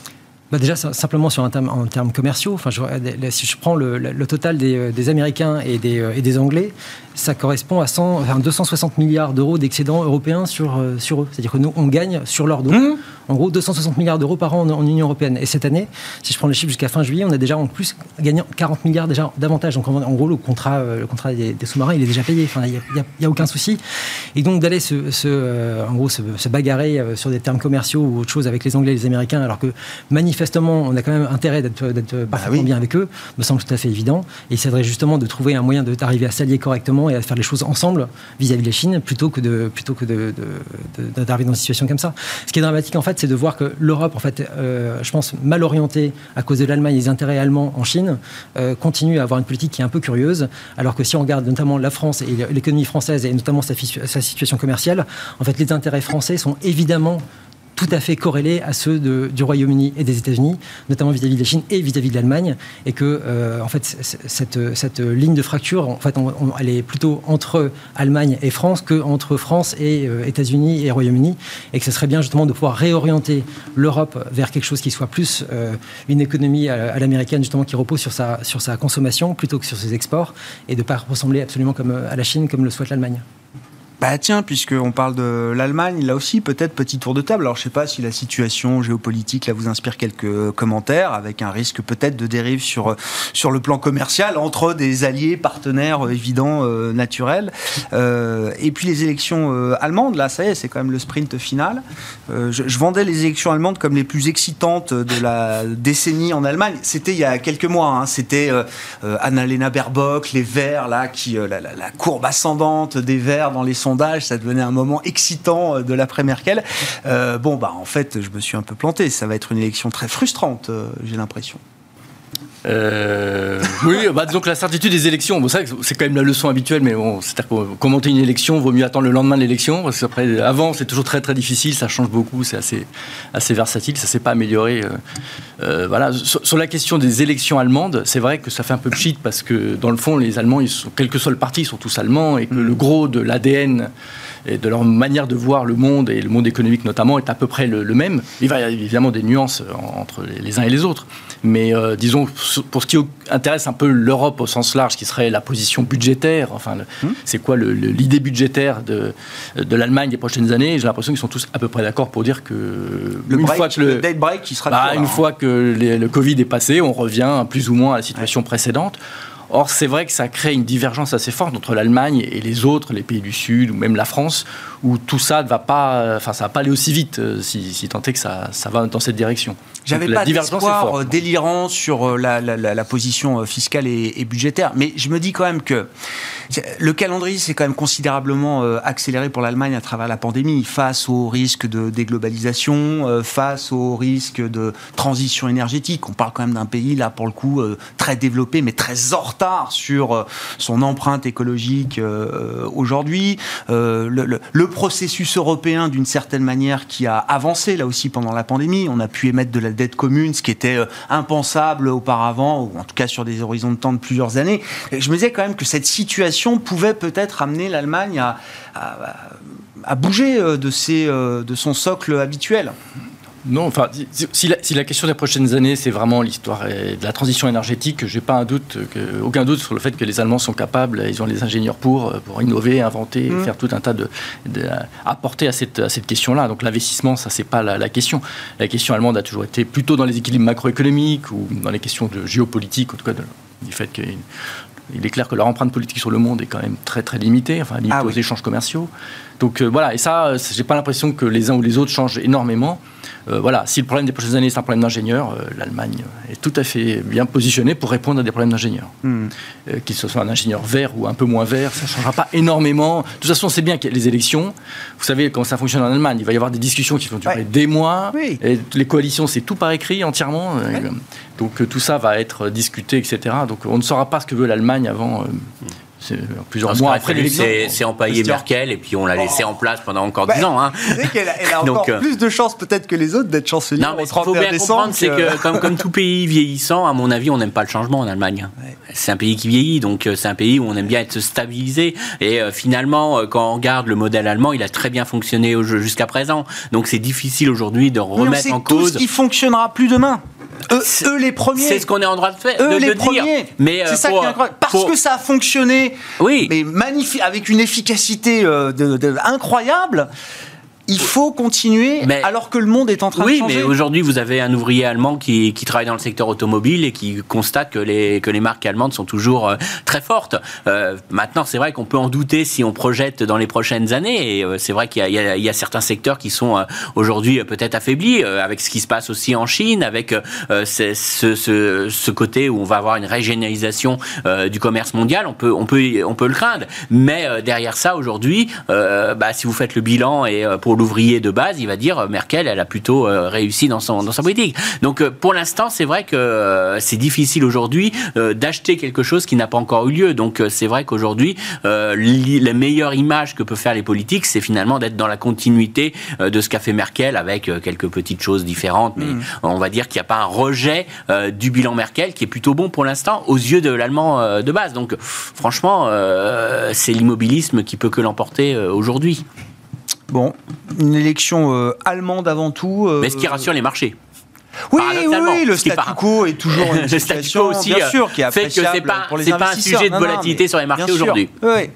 Bah déjà, simplement sur un terme, en termes commerciaux, enfin, si je prends le, total des, des, Américains et des, et des Anglais, ça correspond à 100, 260 milliards d'euros d'excédents européens sur, euh, sur eux. C'est-à-dire que nous, on gagne sur leur dos. Mmh. En gros, 260 milliards d'euros par an en, Union européenne. Et cette année, si je prends les chiffres jusqu'à fin juillet, on a déjà en plus gagné 40 milliards déjà davantage. Donc en, gros, le contrat, euh, le contrat des, sous-marins, il est déjà payé. Enfin, il n'y a, aucun souci. Et donc d'aller se, euh, en gros, se, bagarrer sur des termes commerciaux ou autre chose avec les Anglais et les Américains, alors que manifestement, on a quand même intérêt d'être bah parfaitement bien avec eux, me semble tout à fait évident. Et il faudrait justement de trouver un moyen d'arriver à s'allier correctement et à faire les choses ensemble vis-à-vis de la Chine plutôt que de plutôt que de, d'arriver dans une situation comme ça. Ce qui est dramatique en fait, c'est de voir que l'Europe, en fait, euh, je pense mal orientée à cause de l'Allemagne et des intérêts allemands en Chine, euh, continue à avoir une politique qui est un peu curieuse, alors que si on regarde notamment la France et l'économie française et notamment sa, sa situation commerciale, en fait, les intérêts français sont évidemment tout à fait corrélés à ceux du Royaume-Uni et des États-Unis, notamment vis-à-vis de la Chine et vis-à-vis de l'Allemagne, et que euh, en fait cette, cette, ligne de fracture, en fait, elle est plutôt entre Allemagne et France que entre France et euh, États-Unis et Royaume-Uni, et que ce serait bien justement de pouvoir réorienter l'Europe vers quelque chose qui soit plus euh, une économie à, l'américaine justement qui repose sur sa sur sa consommation plutôt que sur ses exports, et de pas ressembler absolument comme à la Chine comme le souhaite l'Allemagne. Bah tiens, puisqu'on parle de l'Allemagne, là aussi, peut-être petit tour de table. Alors je sais pas si la situation géopolitique là vous inspire quelques commentaires, avec un risque peut-être de dérive sur, sur le plan commercial entre des alliés, partenaires euh, évidents, euh, naturels. Euh, et puis les élections euh, allemandes, là ça y est, c'est quand même le sprint final. Euh, je, je, vendais les élections allemandes comme les plus excitantes de la décennie en Allemagne. C'était il y a quelques mois, hein. c'était Annalena Baerbock, les Verts, là, qui, la, la, la, courbe ascendante des Verts dans les sondages ça devenait un moment excitant euh, de l'après-Merkel. Euh, bon, bah en fait, je me suis un peu planté. Ça va être une élection très frustrante, euh, j'ai l'impression. Euh, oui, bah, disons que la certitude des élections, bon, c'est quand même la leçon habituelle, mais bon, c'est-à-dire que commenter une élection, vaut mieux attendre le lendemain de l'élection, parce qu'après, avant, c'est toujours très très difficile, ça change beaucoup, c'est assez, assez versatile, ça s'est pas amélioré. Euh, euh, voilà. Sur, la question des élections allemandes, c'est vrai que ça fait un peu pchit, parce que dans le fond, les Allemands, ils sont, quel que soit le parti, ils sont tous allemands, et que le gros de l'ADN et de leur manière de voir le monde et le monde économique notamment est à peu près le, même. Il va y avoir évidemment des nuances entre les uns et les autres, mais euh, disons pour ce qui intéresse un peu l'Europe au sens large, qui serait la position budgétaire, enfin hmm. c'est quoi l'idée budgétaire de, de l'Allemagne des prochaines années, j'ai l'impression qu'ils sont tous à peu près d'accord pour dire que le une fois que le, break qui sera bah, une fois que le Covid est passé, on revient plus ou moins à la situation précédente. Or, c'est vrai que ça crée une divergence assez forte entre l'Allemagne et les autres, les pays du Sud ou même la France, où tout ça ne va pas, enfin, ça va pas aller aussi vite, euh, si, si tant est que ça, ça va dans cette direction. J'avais pas d'espoir euh, délirant sur euh, la, la, la, position fiscale et, et, budgétaire, mais je me dis quand même que le calendrier s'est quand même considérablement accéléré pour l'Allemagne à travers la pandémie, face au risque de déglobalisation, face au risque de transition énergétique. On parle quand même d'un pays là pour le coup très développé, mais très en retard sur son empreinte écologique aujourd'hui. Le, le, le processus européen, d'une certaine manière, qui a avancé là aussi pendant la pandémie. On a pu émettre de la dette commune, ce qui était euh, impensable auparavant, ou en tout cas sur des horizons de temps de plusieurs années. Et je me disais quand même que cette situation pouvait peut-être amener l'Allemagne à, bouger euh, euh, de son socle habituel. Non, enfin, si la, question des prochaines années, c'est vraiment l'histoire de la transition énergétique, j'ai pas un doute, aucun doute sur le fait que les Allemands sont capables, ils ont les ingénieurs pour, pour innover, inventer, mmh. faire tout un tas de, apporter à cette, à cette question-là. Donc l'investissement, ça c'est pas la, question. La question allemande a toujours été plutôt dans les équilibres macroéconomiques ou dans les questions de géopolitique, en tout cas du fait que Il est clair que leur empreinte politique sur le monde est quand même très très limitée, enfin limitée ah aux échanges commerciaux. Donc voilà, et ça, j'ai pas l'impression que les uns ou les autres changent énormément. Euh, voilà, si le problème des prochaines années c'est un problème d'ingénieur, euh, l'Allemagne est tout à fait bien positionnée pour répondre à des problèmes d'ingénieur. Hmm. Euh, qu'il soit un ingénieur vert ou un peu moins vert, ça ne changera pas énormément. De toute façon, c'est bien qu'il y ait les élections. Vous savez comment ça fonctionne en Allemagne. Il va y avoir des discussions qui vont durer des mois. Et les coalitions, c'est tout par écrit entièrement. Donc tout ça va être discuté, etc. Donc on ne saura pas ce que veut l'Allemagne avant plusieurs mois après l'élection. C'est empaillé Merkel et puis on l'a laissé en place pendant encore dix ans. Hein. elle a encore euh, plus de chances peut-être que les autres d'être chancelier. Non, mais ce qu'il faut bien comprendre, c'est que comme, comme tout pays vieillissant, à mon avis, on n'aime pas le changement en Allemagne. C'est un pays qui vieillit, donc euh, c'est un pays où on aime bien être stabilisé. Et euh, finalement, quand on regarde le modèle allemand, il a très bien fonctionné jusqu'à présent. Donc c'est difficile aujourd'hui de remettre en cause. Tout ce qui fonctionnera plus demain. Eux, les premiers. C'est ce qu'on est en droit de faire. Eux les premiers. Mais c'est ça qui est incroyable. Parce que ça a fonctionné. Oui. Mais avec une efficacité euh, incroyable il faut continuer alors que le monde est en train de changer. Oui, mais aujourd'hui, vous avez un ouvrier allemand qui, qui, travaille dans le secteur automobile et qui constate que les, que les marques allemandes sont toujours euh, très fortes. Euh, maintenant, c'est vrai qu'on peut en douter si on projette dans les prochaines années. Et euh, c'est vrai qu'il y, y, y, a certains secteurs qui sont euh, aujourd'hui peut-être affaiblis, avec ce qui se passe aussi en Chine, avec ce, ce, ce, côté où on va avoir une régionalisation du commerce mondial. On peut, on peut, on peut le craindre. Mais derrière ça, aujourd'hui, bah, si vous faites le bilan et pour l'ouvrier de base, il va dire euh, Merkel, elle a plutôt euh, réussi dans, son, dans sa politique. Donc euh, pour l'instant, c'est vrai que c'est difficile aujourd'hui d'acheter quelque chose qui n'a pas encore eu lieu. Donc c'est vrai qu'aujourd'hui, la meilleure image que peuvent faire les politiques, c'est finalement d'être dans la continuité de ce qu'a fait Merkel avec quelques petites choses différentes. Mais mm. on va dire qu'il n'y a pas un rejet du bilan Merkel qui est plutôt bon pour l'instant aux yeux de l'allemand de base. Donc franchement, c'est l'immobilisme qui peut que l'emporter aujourd'hui. Bon, une élection euh, allemande avant tout. Euh, Mais ce qui rassure les marchés. Oui, oui, le statu quo est toujours une le statu quo aussi, bien sûr, qui est fait que c'est pas, pas un sujet de volatilité sur les marchés aujourd'hui. Oui.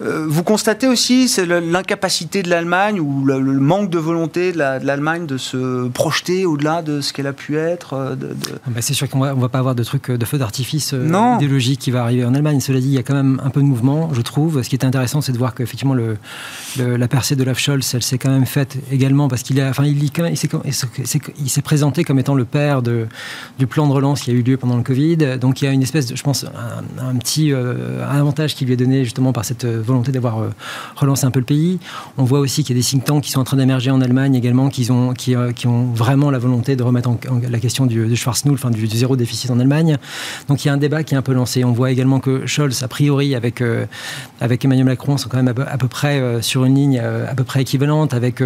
Euh, vous constatez aussi l'incapacité de l'Allemagne ou le, manque de volonté de l'Allemagne de se projeter au-delà de ce qu'elle a pu être euh, ah bah, C'est sûr qu'on ne va pas avoir de trucs de feu d'artifice euh, idéologique qui va arriver en Allemagne. Cela dit, il y a quand même un peu de mouvement, je trouve. Ce qui est intéressant, c'est de voir qu'effectivement, le, la percée de Olaf Scholz, elle s'est quand même faite également parce qu'il enfin, il, il s'est présenté comme étant le père de, du plan de relance qui a eu lieu pendant le Covid. Donc il y a une espèce, de, je pense, un, petit avantage qui lui est donné justement par cette volonté d'avoir euh, relancé un peu le pays. On voit aussi qu'il y a des think tanks qui sont en train d'émerger en Allemagne également, qui ont, qui, euh, qui, ont vraiment la volonté de remettre en, la question du, du Schwarznull, enfin du, zéro déficit en Allemagne. Donc il y a un débat qui est un peu lancé. On voit également que Scholz, a priori, avec, euh, avec Emmanuel Macron, sont quand même à peu, près sur une ligne à peu près équivalente, avec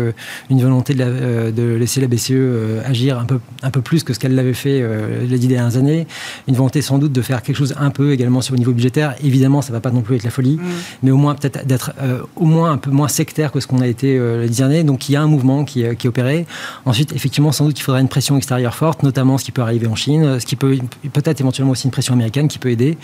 une volonté de, de, laisser la BCE agir un peu, un peu plus que ce qu'elle l'avait fait les dix dernières années. Une volonté sans doute de faire quelque chose un peu également sur le niveau budgétaire. Évidemment, ça ne va pas non plus être la folie, mmh. mais au moins peut-être d'être euh, au moins un peu moins sectaire que ce qu'on a été euh, les derniers. Donc il y a un mouvement qui, euh, qui, est. Ensuite, effectivement, sans doute qu'il faudra une pression extérieure forte, notamment ce qui peut arriver en Chine, ce qui peut peut-être éventuellement aussi une pression américaine qui peut aider.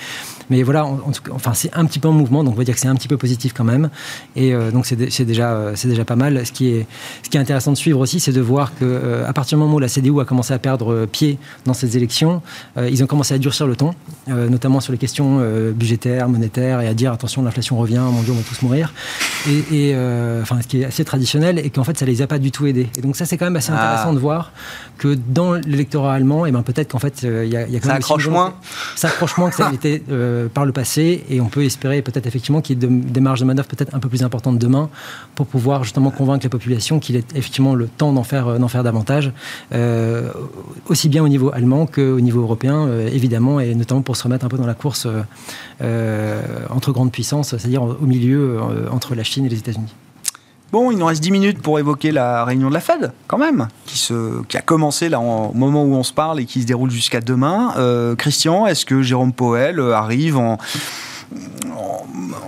Mais voilà, enfin c'est un petit peu en mouvement, donc on va dire que c'est un petit peu positif quand même. Et donc c'est déjà c'est déjà pas mal. Ce qui est ce qui est intéressant de suivre aussi, c'est de voir que à partir du moment où la CDU a commencé à perdre pied dans ces élections, ils ont commencé à durcir le ton, notamment sur les questions budgétaires, monétaires, et à dire attention, l'inflation revient, mon Dieu, on va tous mourir. Et, euh, enfin, ce qui est assez traditionnel, et qu'en fait, ça les a pas du tout aidés. Et donc ça, c'est quand même assez ah. intéressant de voir que dans l'électorat allemand, et eh ben peut-être qu'en fait, euh, il y, a, y a quand ça accroche moins. Ça accroche moins que ça l'était euh, par le passé, et on peut espérer peut-être effectivement qu'il y ait des marges de manœuvre peut-être un peu plus importantes demain pour pouvoir justement convaincre la population qu'il est effectivement le temps d'en faire, d'en faire davantage, aussi bien au niveau allemand qu'au niveau européen, évidemment, et notamment pour se remettre un peu dans la course entre grandes puissances, c'est-à-dire au milieu euh, entre la Chine et les États-Unis. Bon, il nous reste 10 minutes pour évoquer la réunion de la Fed, quand même, qui, a commencé là au moment où on se parle et qui se déroule jusqu'à demain. Euh, Christian, est-ce que Jérôme Powell arrive en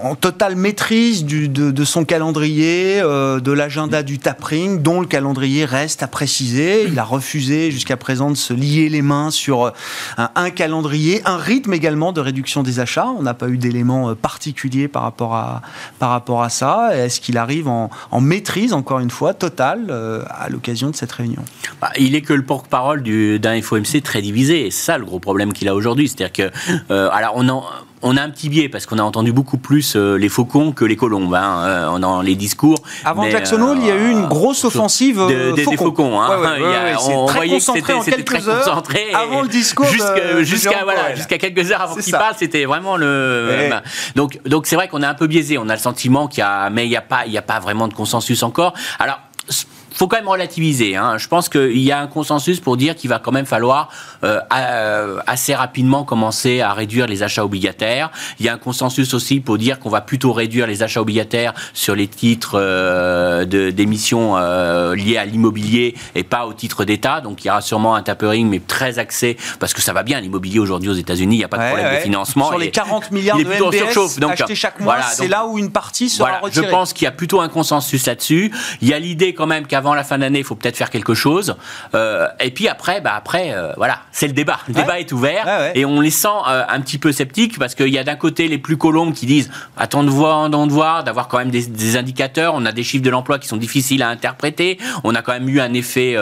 en, totale maîtrise de, son calendrier, euh, de l'agenda du tapering, dont le calendrier reste à préciser. Il a refusé jusqu'à présent de se lier les mains sur euh, un, calendrier, un rythme également de réduction des achats. On n'a pas eu d'éléments euh, particuliers par rapport à, par rapport à ça. Est-ce qu'il arrive en, maîtrise, encore une fois, totale à l'occasion de cette réunion? Bah, Il est que le porte-parole d'un FOMC très divisé. C'est ça le gros problème qu'il a aujourd'hui. C'est-à-dire que, alors on en on a un petit biais parce qu'on a entendu beaucoup plus euh, les faucons que les colombes hein, euh, dans les discours. Avant Jackson Hole, il y a eu une grosse offensive des faucons. Hein. on voyait que c'était très concentré. Avant le discours. Jusqu'à voilà, jusqu'à quelques heures avant qu'il parle, c'était vraiment le. Donc donc c'est vrai qu'on est un peu biaisé. On a le sentiment qu'il y a, mais il n'y a pas il y a pas vraiment de consensus encore. Alors faut quand même relativiser. Hein. Je pense qu'il y a un consensus pour dire qu'il va quand même falloir euh, euh, assez rapidement commencer à réduire les achats obligataires. Il y a un consensus aussi pour dire qu'on va plutôt réduire les achats obligataires sur les titres euh, d'émissions euh, liés à l'immobilier et pas aux titres d'État. Donc il y aura sûrement un tapering, mais très axé, parce que ça va bien l'immobilier aujourd'hui aux États-Unis, il n'y a pas de problème de financement. Sur les 40 milliards de MBS donc, achetés chaque mois, c'est là où une partie sera voilà, retirée. Je pense qu'il y a plutôt un consensus là-dessus. Il y a l'idée quand même qu'avant la fin d'année, il faut peut-être faire quelque chose. Euh, et puis après, bah après, euh, voilà, c'est le débat. Le débat est ouvert et on les sent euh, un petit peu sceptiques parce qu'il y a d'un côté les plus colombes qui disent attends de voir, attends de voir, d'avoir quand même des, indicateurs. On a des chiffres de l'emploi qui sont difficiles à interpréter. On a quand même eu un effet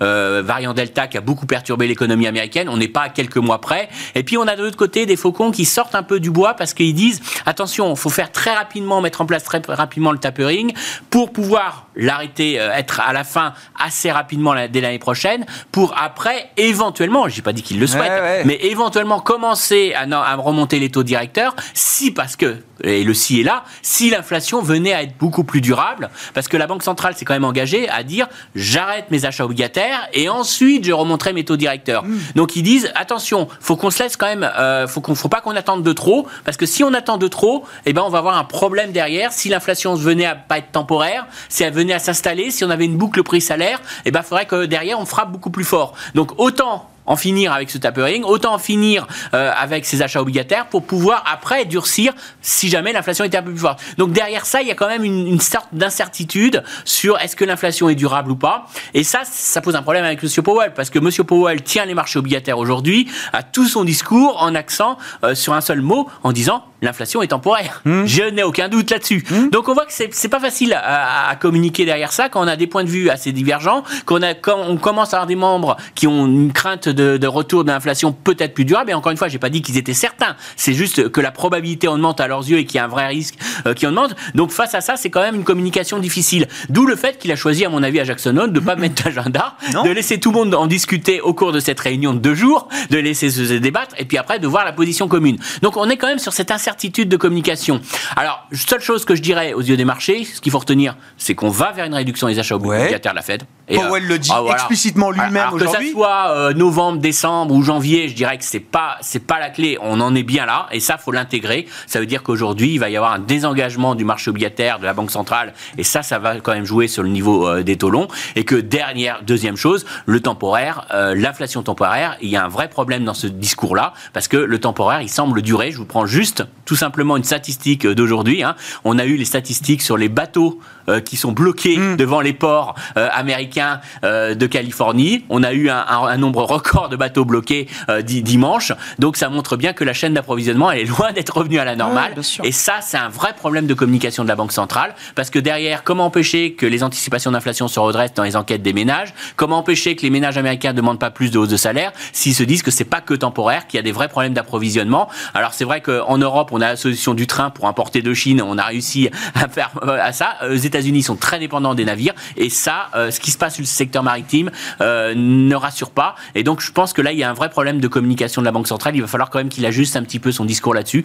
variant Delta qui a beaucoup perturbé l'économie américaine. On n'est pas à quelques mois près. Et puis on a de l'autre côté des faucons qui sortent un peu du bois parce qu'ils disent attention, il faut faire très rapidement, mettre en place très rapidement le tapering pour pouvoir l'arrêter, être à la fin assez rapidement dès l'année prochaine pour après éventuellement, j'ai pas dit qu'il le souhaite, mais éventuellement commencer à, à, remonter les taux directeurs si parce que et le si est là, si l'inflation venait à être beaucoup plus durable, parce que la Banque centrale s'est quand même engagée à dire j'arrête mes achats obligataires et ensuite je remonterai mes taux directeurs. Mm. Donc ils disent attention, faut qu'on se laisse quand même, euh, faut qu'on, faut pas qu'on attende de trop, parce que si on attend de trop, eh ben on va avoir un problème derrière. Si l'inflation venait à pas être temporaire, si elle venait à s'installer, si on avait une boucle prix-salaire, eh ben, faudrait que derrière, on frappe beaucoup plus fort. Donc, autant en finir avec ce tapering, autant en finir euh, avec ces achats obligataires pour pouvoir après durcir si jamais l'inflation était un peu plus forte. Donc derrière ça, il y a quand même une, sorte d'incertitude sur est-ce que l'inflation est durable ou pas. Et ça, ça pose un problème avec M. Powell parce que M. Powell tient les marchés obligataires aujourd'hui à tout son discours en accent euh, sur un seul mot en disant l'inflation est temporaire. Hmm. Je n'ai aucun doute là-dessus. Hmm. Donc on voit que c'est pas facile à, communiquer derrière ça quand on a des points de vue assez divergents, qu'on a quand on commence à avoir des membres qui ont une crainte de, retour de l'inflation peut-être plus durable. Et encore une fois, j'ai pas dit qu'ils étaient certains. C'est juste que la probabilité augmente à leurs yeux et qu'il y a un vrai risque euh, qui augmente. Donc face à ça, c'est quand même une communication difficile. D'où le fait qu'il a choisi, à mon avis, à Jackson Hole de pas mettre d'agenda, de laisser tout le monde en discuter au cours de cette réunion de deux jours, de laisser se débattre et puis après de voir la position commune. Donc on est quand même sur cette incertitude certitude de communication. Alors, seule chose que je dirais aux yeux des marchés, ce qu'il faut retenir, c'est qu'on va vers une réduction des achats obligataires de la Fed. Et Powell le dit ah, explicitement lui-même aujourd'hui. Que ça soit euh, novembre, décembre ou janvier, je dirais que c'est pas c'est pas la clé. On en est bien là et ça faut l'intégrer. Ça veut dire qu'aujourd'hui il va y avoir un désengagement du marché obligataire de la banque centrale et ça ça va quand même jouer sur le niveau euh, des taux longs et que dernière deuxième chose le temporaire, euh, l'inflation temporaire, il y a un vrai problème dans ce discours là parce que le temporaire il semble durer. Je vous prends juste tout simplement une statistique d'aujourd'hui. Hein. On a eu les statistiques sur les bateaux euh, qui sont bloqués hmm. devant les ports euh, américains euh, de Californie. On a eu un, nombre record de bateaux bloqués dimanche. Donc ça montre bien que la chaîne d'approvisionnement elle est loin d'être revenue à la normale. et ça, c'est un vrai problème de communication de la Banque centrale. Parce que derrière, comment empêcher que les anticipations d'inflation se redressent dans les enquêtes des ménages? Comment empêcher que les ménages américains ne demandent pas plus de hausse de salaire s'ils se disent que c'est pas que temporaire, qu'il y a des vrais problèmes d'approvisionnement? Alors c'est vrai qu'en Europe, on a la solution du train pour importer de Chine. On a réussi à faire à ça. Aux États-Unis sont très dépendants des navires et ça, euh, ce qui se passe sur le secteur maritime euh, ne rassure pas. Et donc je pense que là, il y a un vrai problème de communication de la Banque centrale. Il va falloir quand même qu'il ajuste un petit peu son discours là-dessus,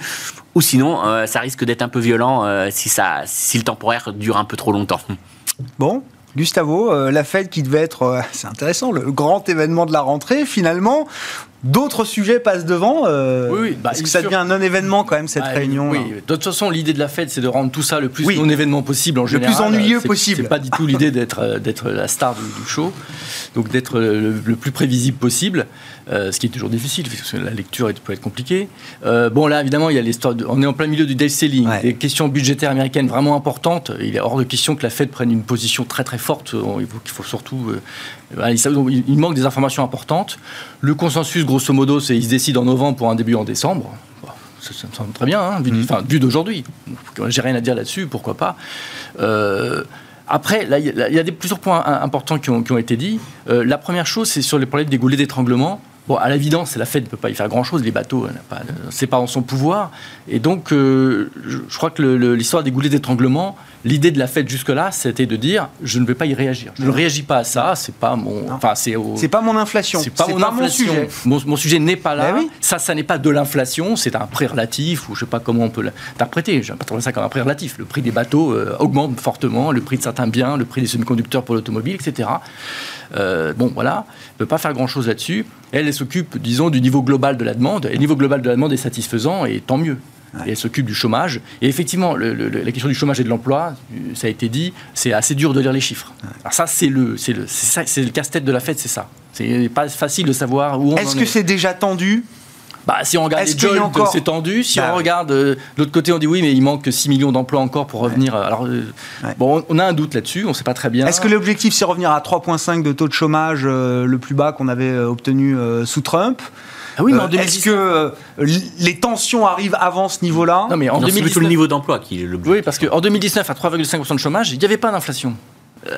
ou sinon, euh, ça risque d'être un peu violent si ça, si le temporaire dure un peu trop longtemps. Bon, Gustavo, la fête qui devait être, c'est intéressant, le grand événement de la rentrée, finalement, D'autres sujets passent devant. Euh, oui, bah, Est-ce que ça devient un non-événement quand même cette bah, réunion Oui, de toute façon, l'idée de la fête, c'est de rendre tout ça le plus non-événement possible en général. Le plus ennuyeux possible. C'est pas du tout l'idée d'être euh, d'être la star du, show, donc d'être le, plus prévisible possible, euh, ce qui est toujours difficile parce que la lecture peut être compliquée. bon, là, évidemment, il y a l'histoire. On est en plein milieu du day selling, des questions budgétaires américaines vraiment importantes. Il est hors de question que la Fed prenne une position très très forte. Il faut, surtout. il manque des informations importantes. Le consensus grosso modo, c'est ils se décident en novembre pour un début en décembre. Ça, me semble très bien, hein, vu, mm. d'aujourd'hui. J'ai rien à dire là-dessus, pourquoi pas. Euh, après, il y, a des, plusieurs points importants qui ont, été dits. Euh, la première chose, c'est sur les problèmes des goulets d'étranglement. Bon, à l'évidence, la Fed ne peut pas y faire grand-chose, les bateaux, c'est pas en son pouvoir. Et donc, euh, je, crois que l'histoire des goulets d'étranglement, l'idée de la Fed jusque-là, c'était de dire je ne vais pas y réagir. Je ne réagis pas à ça, c'est pas mon. Enfin, c'est pas mon inflation. C'est pas, mon, sujet. Mon, sujet n'est pas là. Ben ça, ça n'est pas de l'inflation, c'est un prix relatif, ou je sais pas comment on peut l'interpréter. Je pas trouvé ça comme un prix relatif. Le prix des bateaux euh, augmente fortement, le prix de certains biens, le prix des semi-conducteurs pour l'automobile, etc. Euh, bon, voilà, ne peut pas faire grand-chose là-dessus. Elle, elle s'occupe, disons, du niveau global de la demande. Et le niveau global de la demande est satisfaisant, et tant mieux. Et elle s'occupe du chômage. Et effectivement, la question du chômage et de l'emploi, ça a été dit, c'est assez dur de lire les chiffres. Alors ça, c'est le, c'est le, c'est le casse-tête de la fête, c'est ça. C'est pas facile de savoir où on Est-ce que c'est déjà tendu? Bah, si on regarde les jobs, encore... c'est tendu. Si bah on regarde euh, de l'autre côté, on dit oui, mais il manque 6 millions d'emplois encore pour revenir. Alors, euh, bon, on a un doute là-dessus, on ne sait pas très bien. Est-ce que l'objectif, c'est revenir à 3,5 de taux de chômage, euh, le plus bas qu'on avait obtenu sous Trump? Ah oui, mais Est-ce que les tensions arrivent avant ce niveau-là? Non, mais en 2019, le niveau d'emploi qui est le Oui, parce qu'en 2019, à 3,5% de chômage, il n'y avait pas d'inflation.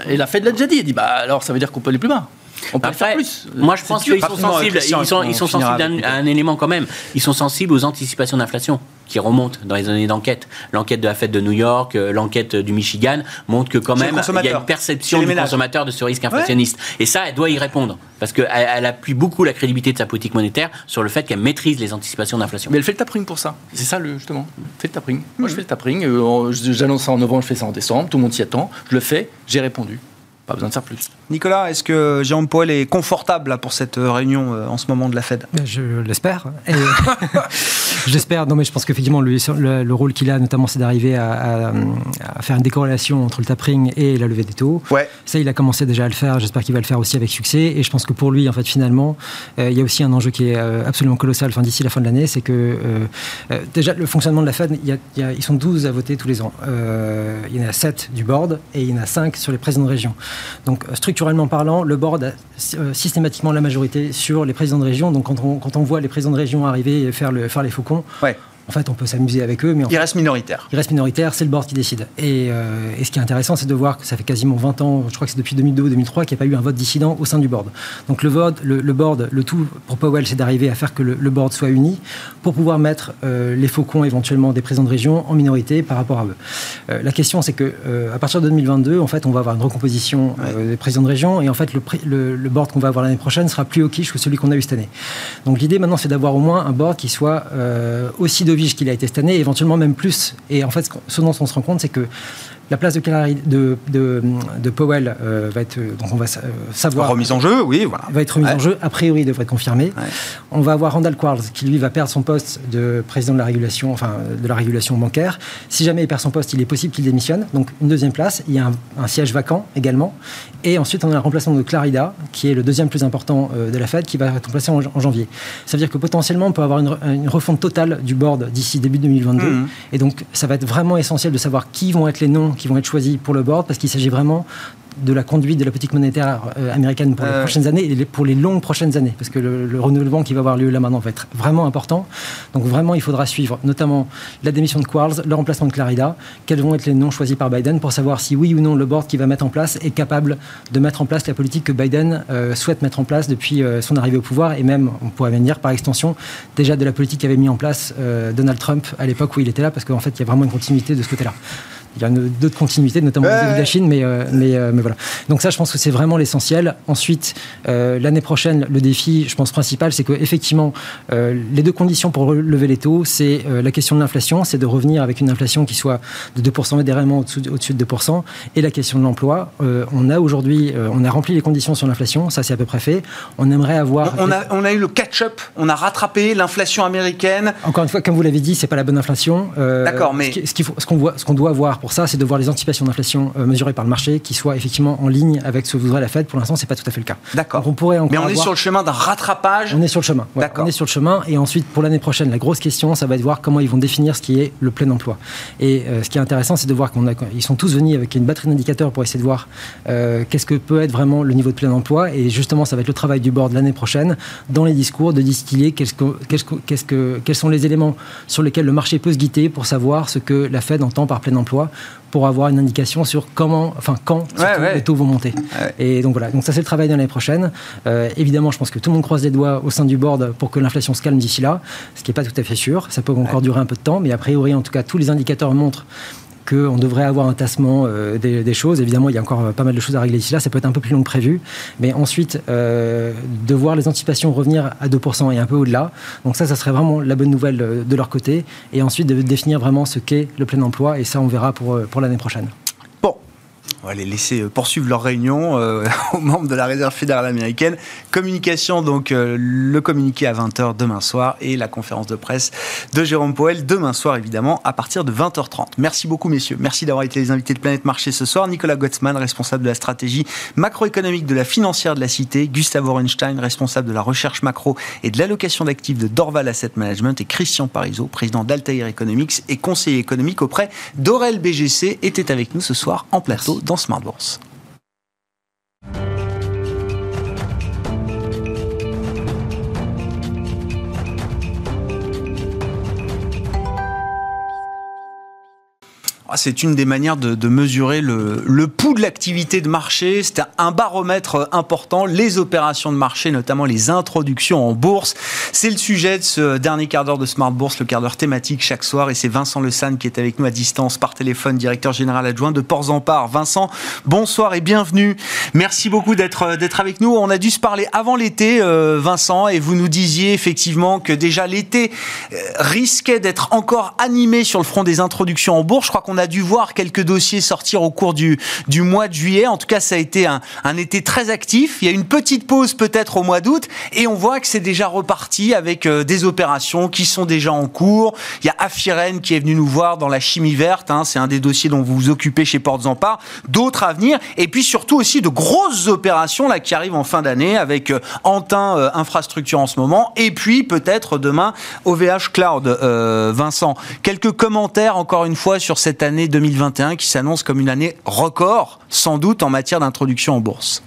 Et la Fed l'a déjà dit. Elle dit bah alors ça veut dire qu'on peut aller plus bas. On peut faire plus. Moi, je pense qu'ils sont sensibles. Ils sont, ils sont sensibles à un, élément quand même. Ils sont sensibles aux anticipations d'inflation qui remontent dans les années d'enquête. L'enquête de la Fed de New York, euh, l'enquête du Michigan montre que quand même il y a une perception du consommateur de ce risque inflationniste. Et ça, elle doit y répondre parce qu'elle elle appuie beaucoup la crédibilité de sa politique monétaire sur le fait qu'elle maîtrise les anticipations d'inflation. Mais elle fait le tapering pour ça. C'est ça le justement. Fait le tapering. Moi, je fais le tapering. Euh, j'annonce ça en novembre, je fais ça en décembre. Tout le monde s'y attend. Je le fais. J'ai répondu. Pas besoin de faire plus. Nicolas, est-ce que Jérôme Powell est confortable pour cette euh, réunion euh, en ce moment de la Fed? Je l'espère. J'espère. Non, mais je pense qu'effectivement, le, le, rôle qu'il a, notamment, c'est d'arriver à, faire une décorrélation entre le tapering et la levée des taux. Ouais. Ça, il a commencé déjà à le faire. J'espère qu'il va le faire aussi avec succès. Et je pense que pour lui, en fait, finalement, euh, il y a aussi un enjeu qui est absolument colossal enfin, d'ici la fin de l'année. C'est que déjà, le fonctionnement de la Fed, il y a, ils sont 12 à voter tous les ans. il y en a 7 du board et il y en a 5 sur les présidents de région. Donc, structurellement parlant, le board a euh, systématiquement la majorité sur les présidents de région. Donc, quand on, quand on voit les présidents de région arriver et faire, le, faire les faucons, ouais en fait, on peut s'amuser avec eux, mais il reste minoritaire. Il reste minoritaire, c'est le board qui décide. Euh, et, ce qui est intéressant, c'est de voir que ça fait quasiment 20 ans, je crois que c'est depuis 2002 ou 2003, qu'il n'y a pas eu un vote dissident au sein du board. Donc le vote, le, board, le tout pour Powell, c'est d'arriver à faire que le, board soit uni pour pouvoir mettre euh, les faucons éventuellement des présidents de région en minorité par rapport à eux. Euh, la question, c'est que à partir de 2022, en fait, on va avoir une recomposition des présidents de région, et en fait, le, le board qu'on va avoir l'année prochaine sera plus au quiche que celui qu'on a eu cette année. Donc l'idée maintenant, c'est d'avoir au moins un board qui soit aussi qu'il a été cette année éventuellement même plus. Et en fait, ce dont on se rend compte, c'est que la place de, de, de, de Powell euh, va être, donc on va euh, savoir. Remise en jeu, oui, voilà. Va être remise en jeu, a priori, devrait être confirmé. On va avoir Randall Quarles qui, lui, va perdre son poste de président de la régulation, enfin, de la régulation bancaire. Si jamais il perd son poste, il est possible qu'il démissionne. Donc, une deuxième place. Il y a un, siège vacant également. Et ensuite, on a le remplacement de Clarida, qui est le deuxième plus important euh, de la Fed, qui va être remplacé en, janvier. Ça veut dire que potentiellement, on peut avoir une, refonte totale du board d'ici début 2022. Mmh. Et donc, ça va être vraiment essentiel de savoir qui vont être les noms qui vont être choisis pour le board parce qu'il s'agit vraiment de la conduite de la politique monétaire euh, américaine pour les euh. prochaines années et pour les longues prochaines années, parce que le, renouvellement qui va avoir lieu là maintenant va être vraiment important. Donc vraiment, il faudra suivre notamment la démission de Quarles, le remplacement de Clarida, quels vont être les noms choisis par Biden pour savoir si oui ou non le board qui va mettre en place est capable de mettre en place la politique que Biden euh, souhaite mettre en place depuis son arrivée au pouvoir et même, on pourrait même dire par extension, déjà de la politique qu'avait mis en place Donald Trump à l'époque où il était là, parce qu'en fait, il y a vraiment une continuité de ce côté-là il y a d'autres continuités, notamment de la Chine, mais, euh, mais, euh, mais, voilà. Donc ça, je pense que c'est vraiment l'essentiel. Ensuite, euh, l'année prochaine, le défi, je pense, principal, c'est qu'effectivement, les deux conditions pour relever les taux, c'est la question de l'inflation, c'est de revenir avec une inflation qui soit de 2% modérément au-dessus de 2%, et la question de l'emploi. on a aujourd'hui, on a rempli les conditions sur l'inflation, ça c'est à peu près fait. On aimerait avoir... On a, on a eu le catch-up, on a rattrapé l'inflation américaine. Encore une fois, comme vous l'avez dit, c'est pas la bonne inflation. D'accord, mais... Ce qu'on ce qu'on voit, ce qu'on doit voir pour ça, c'est de voir les anticipations d'inflation euh, mesurées par le marché qui soient effectivement en ligne avec ce que voudrait la Fed. Pour l'instant, c'est pas tout à fait le cas. D'accord. On pourrait Mais on est sur le chemin d'un rattrapage. On est sur le chemin. D'accord. On est sur le chemin. Et ensuite, pour l'année prochaine, la grosse question, ça va être de voir comment ils vont définir ce qui est le plein emploi. Et euh, ce qui est intéressant, c'est de voir qu'ils sont tous venus avec une batterie d'indicateurs pour essayer de voir euh, qu'est-ce que peut être vraiment le niveau de plein emploi. Et justement, ça va être le travail du board l'année prochaine dans les discours de distiller qu'est-ce que, qu'est-ce que, quels sont les éléments sur lesquels le marché peut se guider pour savoir ce que la Fed entend par plein emploi pour avoir une indication sur comment, enfin quand les taux vont monter. Et donc voilà, donc ça c'est le travail de l'année prochaine. Euh, évidemment, je pense que tout le monde croise les doigts au sein du board pour que l'inflation se calme d'ici là, ce qui n'est pas tout à fait sûr. Ça peut encore durer un peu de temps, mais a priori, en tout cas, tous les indicateurs montrent qu'on devrait avoir un tassement euh, des, choses. Évidemment, il y a encore pas mal de choses à régler ici là. Ça peut être un peu plus long que prévu. Mais ensuite, euh, de voir les anticipations revenir à 2% et un peu au-delà. Donc ça, ça serait vraiment la bonne nouvelle euh, de leur côté. Et ensuite, de définir vraiment ce qu'est le plein emploi. Et ça, on verra pour, pour l'année prochaine. On va les laisser euh, poursuivre leur réunion euh, aux membres de la Réserve fédérale américaine. Communication, donc euh, le communiqué à 20h demain soir et la conférence de presse de Jérôme Poel demain soir, évidemment, à partir de 20h30. Merci beaucoup, messieurs. Merci d'avoir été les invités de Planète Marché ce soir. Nicolas Gottsman, responsable de la stratégie macroéconomique de la financière de la Cité. Gustave Orenstein, responsable de la recherche macro et de l'allocation d'actifs de Dorval Asset Management. Et Christian Parizeau, président d'Altair Economics et conseiller économique auprès d'Aurel BGC, était avec nous ce soir en plateau dans Smart. C'est une des manières de, mesurer le, pouls de l'activité de marché. C'est un baromètre important. Les opérations de marché, notamment les introductions en bourse. C'est le sujet de ce dernier quart d'heure de Smart Bourse, le quart d'heure thématique chaque soir. Et c'est Vincent Le San qui est avec nous à distance par téléphone, directeur général adjoint de Ports en Part. Vincent, bonsoir et bienvenue. Merci beaucoup d'être d'être avec nous. On a dû se parler avant l'été, euh, Vincent, et vous nous disiez effectivement que déjà l'été euh, risquait d'être encore animé sur le front des introductions en bourse. Je crois qu'on on a dû voir quelques dossiers sortir au cours du, mois de juillet. En tout cas, ça a été un, été très actif. Il y a une petite pause peut-être au mois d'août et on voit que c'est déjà reparti avec euh, des opérations qui sont déjà en cours. Il y a Afiren qui est venu nous voir dans la chimie verte. Hein. c'est un des dossiers dont vous vous occupez chez Portes en Part. D'autres à venir. Et puis surtout aussi de grosses opérations là qui arrivent en fin d'année avec euh, Antin euh, Infrastructure en ce moment. Et puis peut-être demain OVH Cloud. Vincent, quelques commentaires encore une fois sur cette année 2021 qui s'annonce comme une année record, sans doute en matière d'introduction en bourse.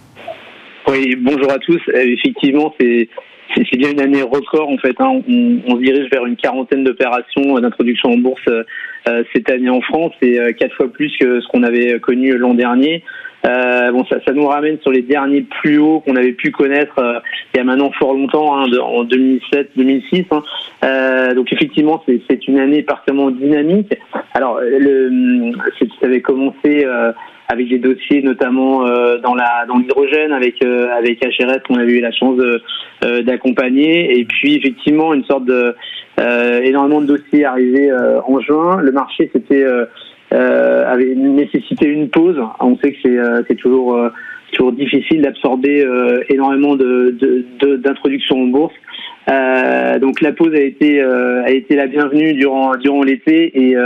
Oui, bonjour à tous. Euh, effectivement, c'est c'est bien une année record en fait. Hein. On, se dirige vers une quarantaine d'opérations d'introduction en bourse euh, cette année en France, c'est euh, quatre fois plus que ce qu'on avait connu l'an dernier. Euh, bon, ça, ça, nous ramène sur les derniers plus hauts qu'on avait pu connaître euh, il y a maintenant fort longtemps, hein, de, en 2007-2006. Hein. Euh, donc effectivement, c'est une année particulièrement dynamique. Alors, le, ça avait commencé euh, avec des dossiers notamment euh, dans la dans l'hydrogène avec avec HRS qu'on avait eu la chance d'accompagner et puis effectivement une sorte de énormément de dossiers arrivés en juin. Le marché c'était euh, avait nécessité une pause. On sait que c'est euh, toujours euh, toujours difficile d'absorber énormément de d'introductions de, en bourse. Euh, donc la pause a été a été la bienvenue durant durant l'été et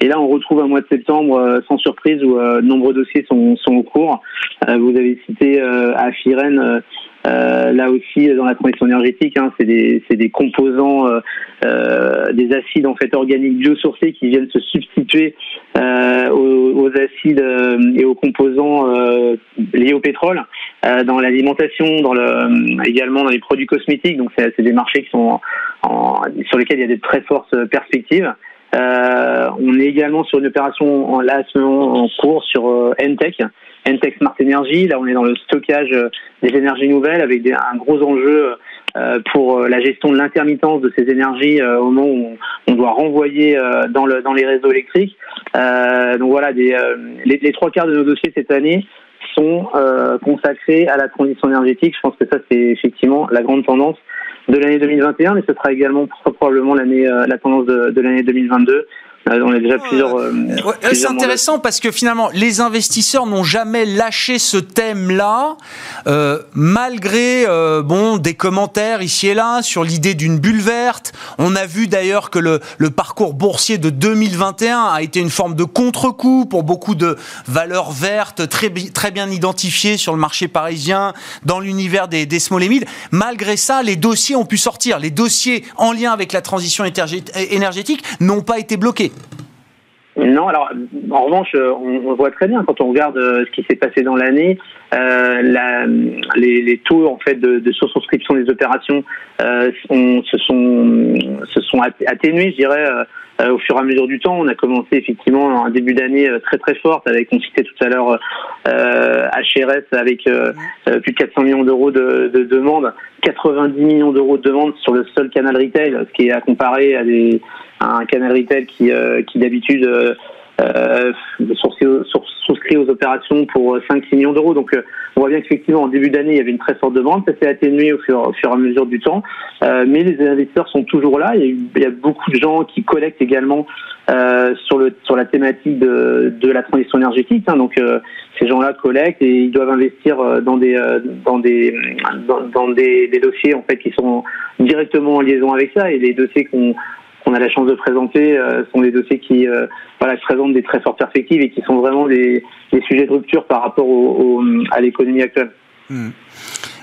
et là on retrouve un mois de septembre sans surprise où de nombreux dossiers sont sont au cours. vous avez cité à Firen euh, là aussi, dans la transition énergétique, hein, c'est des, des, composants, euh, euh, des acides en fait organiques biosourcés qui viennent se substituer euh, aux, aux, acides et aux composants liés au pétrole dans l'alimentation, dans le, également dans les produits cosmétiques. Donc, c'est des marchés qui sont sur lesquels il y a des très fortes perspectives. Euh, on est également sur une opération en, là, en cours sur euh, Entech, Entech Smart Energy. Là, on est dans le stockage euh, des énergies nouvelles avec un gros enjeu euh, pour la gestion de l'intermittence de ces énergies au moment où on, doit renvoyer dans, le, dans les réseaux électriques. donc voilà, les, trois quarts de nos dossiers cette année sont consacrés à la transition énergétique. Je pense que ça, c'est effectivement la grande tendance de l'année 2021, mais ce sera également probablement l'année, euh, la tendance de, de l'année 2022 euh, on a déjà plusieurs. Euh, c'est intéressant parce que finalement, les investisseurs n'ont jamais lâché ce thème-là, euh, malgré euh, bon des commentaires ici et là sur l'idée d'une bulle verte. On a vu d'ailleurs que le, le, parcours boursier de 2021 a été une forme de contre-coup pour beaucoup de valeurs vertes très, très bien identifiées sur le marché parisien, dans l'univers des, des small et mid. Malgré ça, les dossiers ont pu sortir. Les dossiers en lien avec la transition énergétique n'ont pas été bloqués. Non, alors en revanche, euh, on, voit très bien quand on regarde euh, ce qui s'est passé dans l'année, euh, les, les, taux en fait de, de des opérations euh, se sont se sont atténués, je dirais, au fur et à mesure du temps. On a commencé effectivement un début d'année très très forte avec, on citait tout à l'heure HRS avec plus de 400 millions d'euros de, de demandes, 90 millions d'euros de demandes sur le seul canal retail, ce qui est à comparer à, des, à un canal retail qui, qui d'habitude euh, souscrit aux opérations pour 5-6 millions d'euros. Donc, euh, on voit bien qu'effectivement, en début d'année, il y avait une très forte demande. Ça s'est atténué au fur, et à mesure du temps. Euh, mais les investisseurs sont toujours là. Il y a, beaucoup de gens qui collectent également euh, sur, le, sur la thématique de, de la transition énergétique. Hein. Donc, euh, ces gens-là collectent et ils doivent investir euh, dans des, dans des, dans, des, dossiers en fait qui sont directement en liaison avec ça. Et les dossiers qu'on qu'on a la chance de présenter euh, sont des dossiers qui euh, voilà, présentent des très fortes perspectives et qui sont vraiment des, sujets de rupture par rapport au, à l'économie actuelle. Hmm.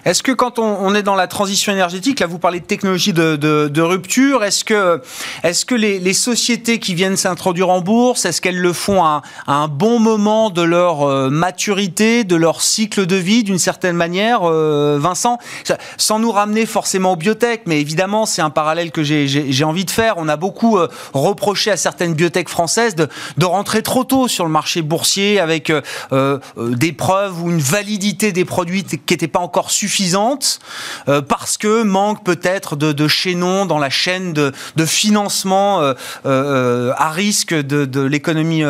Est-ce que quand on, est dans la transition énergétique, là vous parlez de technologie de, rupture, est-ce que, est que les, sociétés qui viennent s'introduire en bourse, est-ce qu'elles le font à, un bon moment de leur euh, maturité, de leur cycle de vie d'une certaine manière, euh, Vincent? Sans nous ramener forcément aux biotech, mais évidemment c'est un parallèle que j'ai envie de faire. On a beaucoup euh, reproché à certaines biotech françaises de, de, rentrer trop tôt sur le marché boursier avec des preuves ou une validité des produits qui n'étaient pas encore suffisantes suffisante euh, parce que manque peut-être de, de chaînon dans la chaîne de, de financement euh, euh, à risque de, de l'économie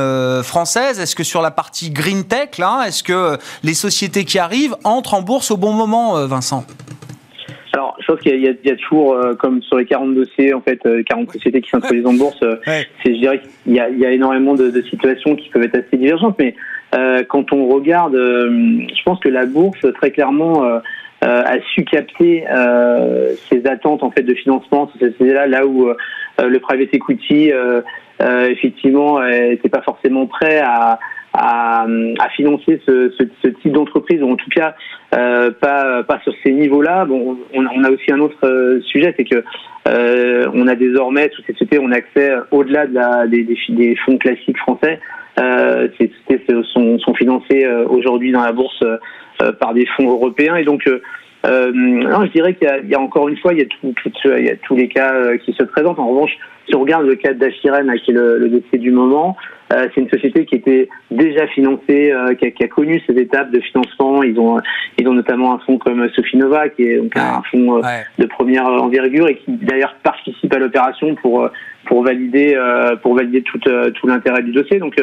française. Est-ce que sur la partie green tech, là, est-ce que les sociétés qui arrivent entrent en bourse au bon moment, Vincent? Alors, je pense qu'il y, y, a toujours, comme sur les 40 dossiers, en fait, 40 sociétés qui s'introduisent en bourse, c'est, je dirais qu'il y a, il y a énormément de, de, situations qui peuvent être assez divergentes, mais euh, quand on regarde, je pense que la bourse, très clairement, euh, a su capter euh, ses attentes en fait de financement sur ces là là où euh, le private equity effectivement n'était pas forcément prêt à, à, à financer ce, ce, ce type d'entreprise, ou en tout cas euh, pas, pas sur ces niveaux-là. Bon, on, on, a aussi un autre sujet, c'est que euh, on a désormais, toutes ces sociétés, on a accès au-delà de la, des, des, fonds classiques français. Euh, ces sociétés sont, sont financées aujourd'hui dans la bourse euh, par des fonds européens. Et donc, euh, euh, non, je dirais qu'il y, a encore une fois, il y a, tout, il y a tous les cas qui se présentent. En revanche, si on regarde le cas d'Achiren, qui est le, le, dossier du moment, euh, c'est une société qui était déjà financée, euh, qui, a, qui, a, connu ces étapes de financement. Ils ont, ils ont notamment un fonds comme Sofinova, qui est donc un fonds de première envergure et qui d'ailleurs participe à l'opération pour pour valider pour valider tout tout l'intérêt du dossier. Donc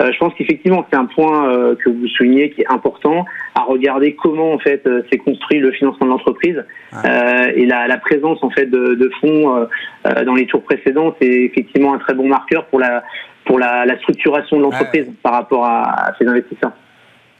euh, je pense qu'effectivement, c'est un point euh, que vous soulignez qui est important à regarder comment en fait euh, s'est construit le financement de l'entreprise et la, la, présence en fait de, de fonds dans les tours précédents, c'est effectivement un très bon marqueur pour la pour la, la structuration de l'entreprise par rapport à, à ces investisseurs.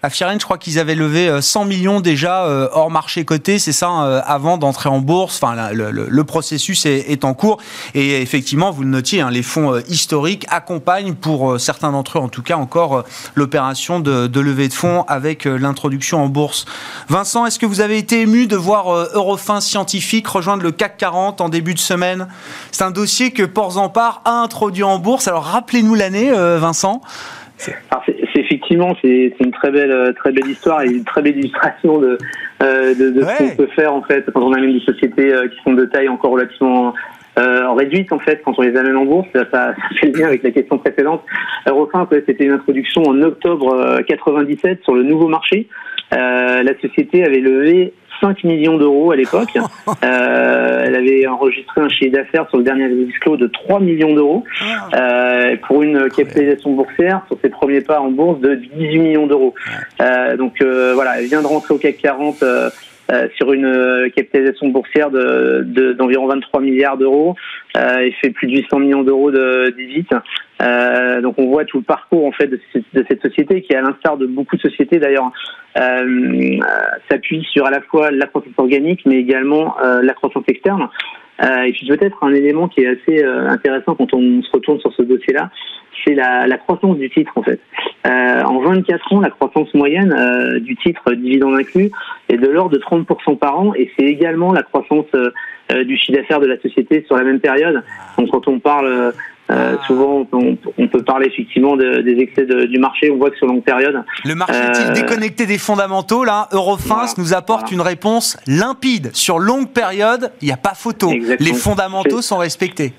À Firenze, je crois qu'ils avaient levé 100 euh, millions déjà euh, hors marché coté, c'est ça, euh, avant d'entrer en bourse. Enfin, le, processus est, en cours. Et effectivement, vous le notiez, hein, les fonds historiques accompagnent, pour certains d'entre eux en tout cas, encore l'opération de, levée de fonds avec l'introduction en bourse. Vincent, est-ce que vous avez été ému de voir Eurofin Scientifique rejoindre le CAC 40 en début de semaine? C'est un dossier que Port Zampar a introduit en bourse. Alors rappelez-nous l'année, Vincent. C'est, effectivement c'est, une très belle euh, très belle histoire et une très belle illustration de euh, de, de ce qu'on peut faire en fait quand on amène des sociétés euh, qui sont de taille encore relativement euh, réduite en fait quand on les amène en bourse. Ça, ça, fait le lien avec la question précédente. Eurofin, c'était une introduction en octobre 97 sur le nouveau marché. Euh, la société avait levé 5 millions d'euros à l'époque. Euh, elle avait enregistré un chiffre d'affaires sur le dernier clos de 3 millions d'euros euh, pour une capitalisation boursière sur ses premiers pas en bourse de 18 millions d'euros. Euh, donc voilà, elle vient de rentrer au CAC 40 euh, euh, sur une capitalisation boursière de, d'environ 23 milliards d'euros. Euh, il fait plus de 800 millions d'euros de. Euh, donc on voit tout le parcours en fait de, cette société qui, à l'instar de beaucoup de sociétés d'ailleurs, euh, s'appuie sur à la fois la croissance organique, mais également euh, la croissance externe. Euh, et puis peut-être un élément qui est assez euh, intéressant quand on se retourne sur ce dossier-là, c'est la, croissance du titre en fait. Euh, en 24 ans, la croissance moyenne euh, du titre dividende inclus est de l'ordre de 30% par an et c'est également la croissance du chiffre d'affaires de la société sur la même période. Donc quand on parle euh, souvent, on, on, peut parler effectivement de, des excès de, du marché. On voit que sur longue période. Le marché est-il déconnecté des fondamentaux Là, Eurofins nous apporte une réponse limpide. Sur longue période, il n'y a pas photo. Les fondamentaux sont respectés.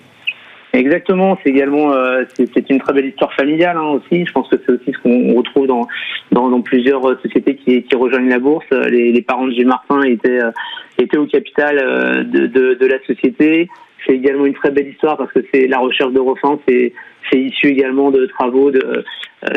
Exactement, c'est également c'est une très belle histoire familiale hein, aussi. Je pense que c'est aussi ce qu'on retrouve dans, dans, plusieurs sociétés qui, qui rejoignent la bourse. Les, les parents de Gilles Martin étaient étaient au capital de, de, de la société. C'est également une très belle histoire parce que c'est la recherche de refin, c'est issu également de travaux de,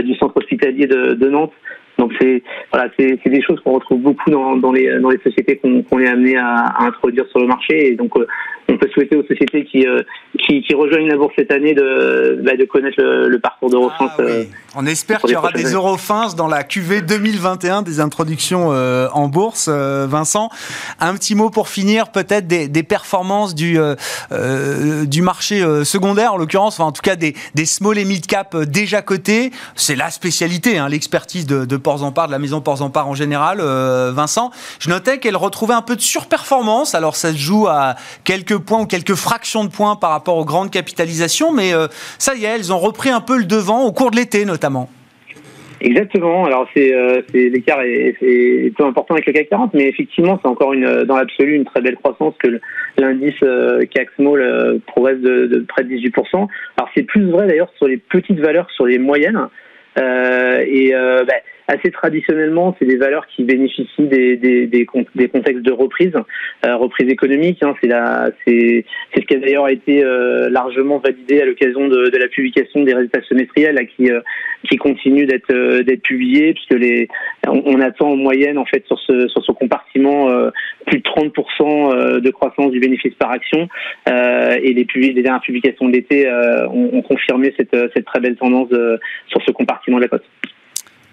du centre hospitalier de Nantes. Donc c'est voilà, c'est des choses qu'on retrouve beaucoup dans, dans, les dans les sociétés qu'on est amené à, à, introduire sur le marché. Et donc euh, on peut souhaiter aux sociétés qui, euh, qui, qui, rejoignent la bourse cette année de, bah, de connaître le, parcours d'Eurofins. Ah, euh, on espère qu'il y aura des Eurofins dans la QV 2021 des introductions en bourse. Vincent, un petit mot pour finir, peut-être des, des, performances du, du marché secondaire, en l'occurrence, enfin, en tout cas des, des small et mid cap déjà cotés. C'est la spécialité, hein, l'expertise de, de De la maison Ports-en-Par en général. Vincent, je notais qu'elle retrouvait un peu de surperformance. Alors ça se joue à quelques points ou quelques fractions de points par rapport aux grandes capitalisations, mais euh, ça y est, elles ont repris un peu le devant au cours de l'été notamment. Exactement. Alors c'est euh, l'écart est, peu important avec le CAC 40, mais effectivement c'est encore dans l'absolu une très belle croissance que l'indice euh, CAC Small progresse de, près de 18%. Alors c'est plus vrai d'ailleurs sur les petites valeurs sur les moyennes. et bah, assez traditionnellement, c'est des valeurs qui bénéficient des, contextes de reprise, euh, reprise économique. Hein, c'est ce qui a d'ailleurs été euh, largement validé à l'occasion de, la publication des résultats semestriels qui, euh, qui continuent d'être, euh, d'être publiés, puisque les, on, attend en moyenne en fait sur ce, compartiment plus de 30% de croissance du bénéfice par action. et les, les dernières publications de l'été ont, ont, confirmé cette, cette très belle tendance sur ce compartiment de la cote.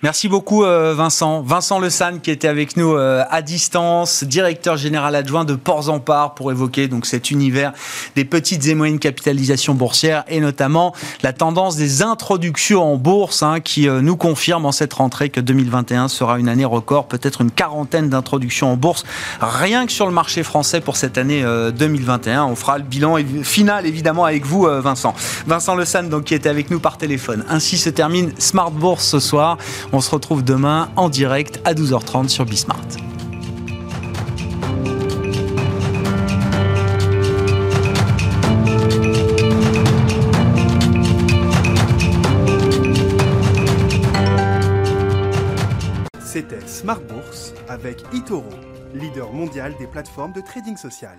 Merci beaucoup euh, Vincent. Vincent Le San qui était avec nous euh, à distance, directeur général adjoint de Ports en Part pour évoquer donc cet univers des petites et moyennes capitalisations boursières et notamment la tendance des introductions en bourse hein, qui euh, nous confirme en cette rentrée que 2021 sera une année record, peut-être une quarantaine d'introductions en bourse rien que sur le marché français pour cette année 2021. On fera le bilan final évidemment avec vous Vincent. Vincent Le San donc qui était avec nous par téléphone. Ainsi se termine Smart Bourse ce soir. On se retrouve demain en direct à 12h30 sur Bismart. C'était Smart Bourse avec Itoro, leader mondial des plateformes de trading social.